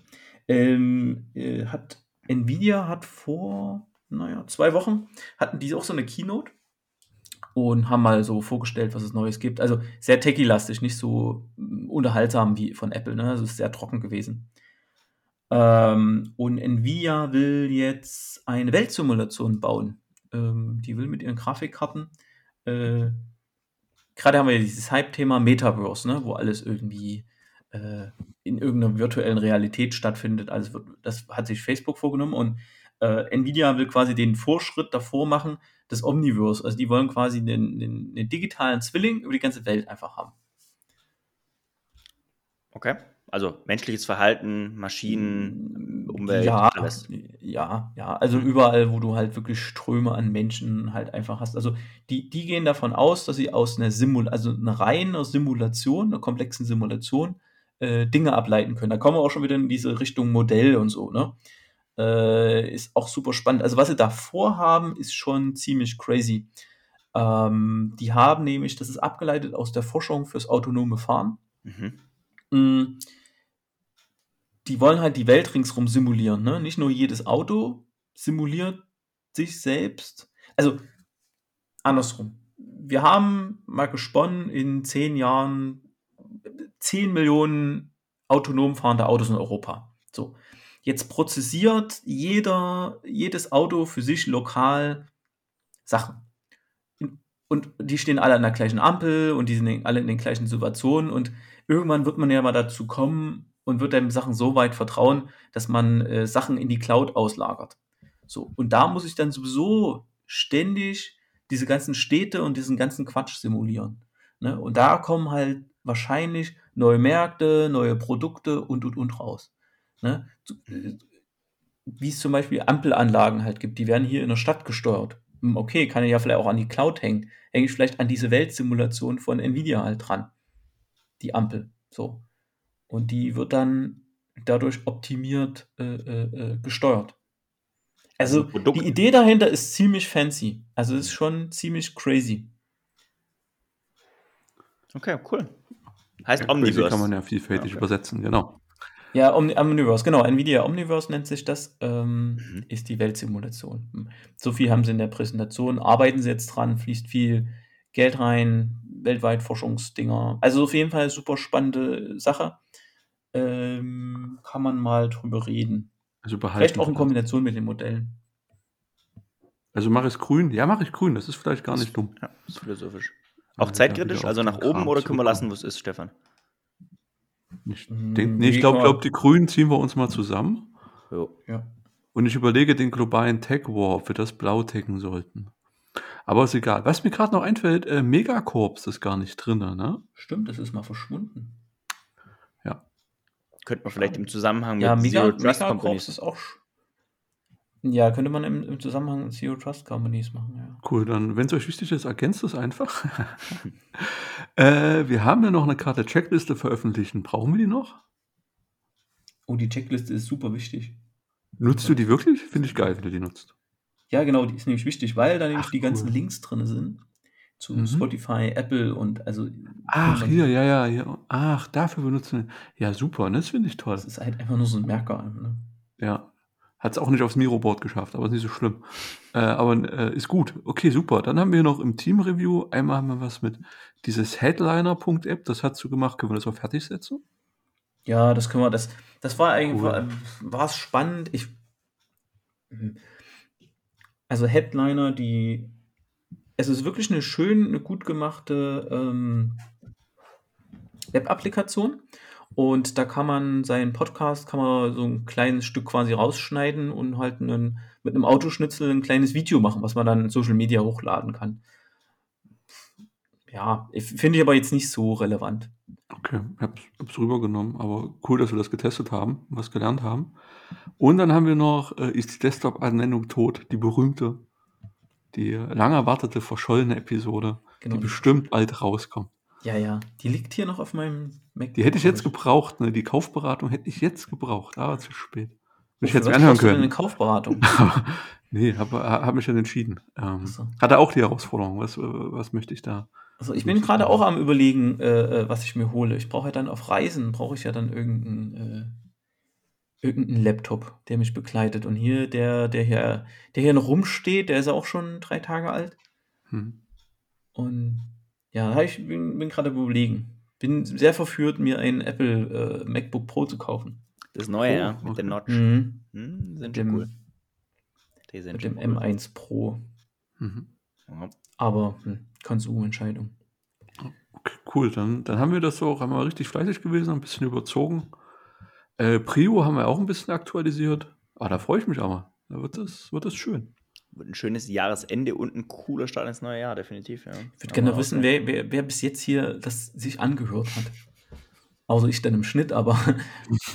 Ähm, äh, hat Nvidia hat vor, naja, zwei Wochen hatten die auch so eine Keynote und haben mal so vorgestellt, was es Neues gibt. Also sehr techie-lastig, nicht so mm, unterhaltsam wie von Apple, ne? Also ist sehr trocken gewesen. Ähm, und Nvidia will jetzt eine Weltsimulation bauen. Ähm, die will mit ihren Grafikkarten. Äh, Gerade haben wir dieses Hype-Thema Metaverse, ne? wo alles irgendwie äh, in irgendeiner virtuellen Realität stattfindet. Also das hat sich Facebook vorgenommen und äh, Nvidia will quasi den Vorschritt davor machen, das Omniverse. Also die wollen quasi einen, einen, einen digitalen Zwilling über die ganze Welt einfach haben. Okay. Also menschliches Verhalten, Maschinen, Umwelt, ja, alles. Ja, ja, also überall, wo du halt wirklich Ströme an Menschen halt einfach hast. Also die, die gehen davon aus, dass sie aus einer Simul also einer reinen Simulation, einer komplexen Simulation, äh, Dinge ableiten können. Da kommen wir auch schon wieder in diese Richtung Modell und so, ne? Äh, ist auch super spannend. Also was sie da vorhaben, ist schon ziemlich crazy. Ähm, die haben nämlich, das ist abgeleitet aus der Forschung fürs autonome Fahren. Mhm. Mm, Die wollen halt die Welt ringsrum simulieren. Ne? Nicht nur jedes Auto simuliert sich selbst. Also andersrum. Wir haben mal gesponnen in zehn Jahren 10 Millionen autonom fahrende Autos in Europa. So. Jetzt prozessiert jeder, jedes Auto für sich lokal Sachen. Und die stehen alle an der gleichen Ampel und die sind alle in den gleichen Situationen und irgendwann wird man ja mal dazu kommen und wird dem Sachen so weit vertrauen, dass man äh, Sachen in die Cloud auslagert. So, und da muss ich dann sowieso ständig diese ganzen Städte und diesen ganzen Quatsch simulieren. Ne? Und da kommen halt wahrscheinlich neue Märkte, neue Produkte und und und raus. Ne? Äh, Wie es zum Beispiel Ampelanlagen halt gibt, die werden hier in der Stadt gesteuert. Hm, Okay, kann ja vielleicht auch an die Cloud hängen. Hänge ich vielleicht an diese Weltsimulation von Nvidia halt dran. Die Ampel. So. Und die wird dann dadurch optimiert äh, äh, äh, gesteuert. Also Also Produkt- die Idee dahinter ist ziemlich fancy. Also es ist schon ziemlich crazy. Okay, cool. Heißt Crazy Omniverse. kann man ja vielfältig Okay. übersetzen, genau. Ja, Omni Omniverse, genau. Nvidia Omniverse nennt sich das, ähm, Mhm. ist die Weltsimulation. So viel haben sie in der Präsentation, arbeiten sie jetzt dran, fließt viel Geld rein, weltweit Forschungsdinger. Also auf jeden Fall super spannende Sache. Ähm, kann man mal drüber reden. Also behalten. Vielleicht auch in. Kombination mit den Modellen. Also mache ich es grün? Ja, mache ich grün. Das ist vielleicht gar nicht dumm. Ja, ist philosophisch. Ja, Auch da zeitkritisch, also nach oben Kram oder können wir lassen, wo es ist, Stefan? Ich, Hm, denk, nee, ich glaube, glaub, die Grünen ziehen wir uns mal zusammen. Jo. Ja. Und ich überlege den globalen Tech War, ob wir das blau taggen sollten. Aber ist egal. Was mir gerade noch einfällt, äh, Megacorps ist gar nicht drin, ne? Stimmt, das ist mal verschwunden. Könnte man vielleicht im Zusammenhang Ja, mit Mega, Zero Trust Megacorps Companies. ist auch. Ja, könnte man im, im Zusammenhang mit Zero Trust Companies machen, ja. Cool, dann, wenn es euch wichtig ist, ergänzt es einfach. äh, wir haben ja noch eine Karte Checkliste veröffentlichen. Brauchen wir die noch? Oh, die Checkliste ist super wichtig. Nutzt du die wirklich? Finde ich geil, wenn du die nutzt. Ja, genau, die ist nämlich wichtig, weil da nämlich Ach, die ganzen cool. Links drin sind. Zu Mhm. Spotify, Apple und also. Ach, und- hier, ja, ja, hier. Ach, dafür benutzen wir. Ja, super, ne? das finde ich toll. Das ist halt einfach nur so ein Merker. Ne? Ja. Hat es auch nicht aufs Miro-Board geschafft, aber ist nicht so schlimm. Äh, aber äh, ist gut. Okay, super. Dann haben wir noch im Team-Review einmal haben wir was mit dieses Headliner.app, das hast du gemacht. Können wir das auch fertig setzen? Ja, das können wir, das, das war eigentlich, Cool. war, es spannend. Ich, also Headliner, die, es ist wirklich eine schön, eine gut gemachte ähm, Web-Applikation. Und da kann man seinen Podcast, kann man so ein kleines Stück quasi rausschneiden und halt einen, mit einem Autoschnitzel ein kleines Video machen, was man dann in Social Media hochladen kann. Ja, finde ich aber jetzt nicht so relevant. Okay, ich hab's, hab's rübergenommen, aber cool, dass wir das getestet haben, was gelernt haben. Und dann haben wir noch, äh, ist die Desktop-Anwendung tot, die berühmte, die äh, lang erwartete, verschollene Episode, Genau. die bestimmt bald rauskommt. Ja, ja. Die liegt hier noch auf meinem Mac. Die hätte ich jetzt gebraucht, ne? Die Kaufberatung hätte ich jetzt gebraucht, aber zu spät. Ich Wofür jetzt anhören können. Eine Kaufberatung. nee, habe hab mich dann entschieden. Ähm, so. Hatte auch die Herausforderung. Was, äh, was möchte ich da? Also ich bin gerade auch am überlegen, äh, äh, was ich mir hole. Ich brauche ja dann auf Reisen, brauche ich ja dann irgendeinen äh, irgendeinen Laptop, der mich begleitet. Und hier, der, der hier, der hier noch rumsteht, der ist ja auch schon drei Tage alt. Hm. Und ja, da ich bin, bin gerade am überlegen. Bin sehr verführt, mir ein Apple äh, MacBook Pro zu kaufen. Das neue, Oh, ja, mit okay. den Notch. Mhm. Hm, sind dem, cool. Die sind mit dem cool. M1 Pro. Mhm. Ja. Aber hm, Konsumentscheidung. Okay, cool. Dann, dann haben wir das so auch einmal richtig fleißig gewesen, ein bisschen überzogen. Äh, Prio haben wir auch ein bisschen aktualisiert. Ah, da freue ich mich aber. Da wird das, wird das schön. Wird ein schönes Jahresende und ein cooler Start ins neue Jahr, definitiv. Ja. Ich würde gerne wissen, wer, wer, wer bis jetzt hier das sich angehört hat. Außer ich dann im Schnitt, aber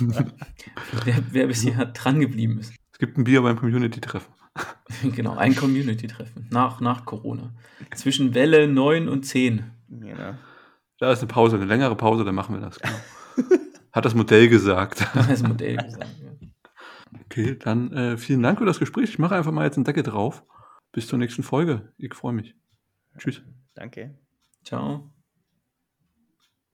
wer, wer bis hier dran geblieben ist. Es gibt ein Bier beim Community-Treffen. genau, ein Community-Treffen nach, nach Corona. Zwischen Welle 9 und 10. Genau. Da ist eine Pause, eine längere Pause, dann machen wir das. Genau. Hat das Modell gesagt. Das Modell gesagt. Ja. Okay, dann äh, vielen Dank für das Gespräch. Ich mache einfach mal jetzt einen Deckel drauf. Bis zur nächsten Folge. Ich freue mich. Tschüss. Danke. Ciao.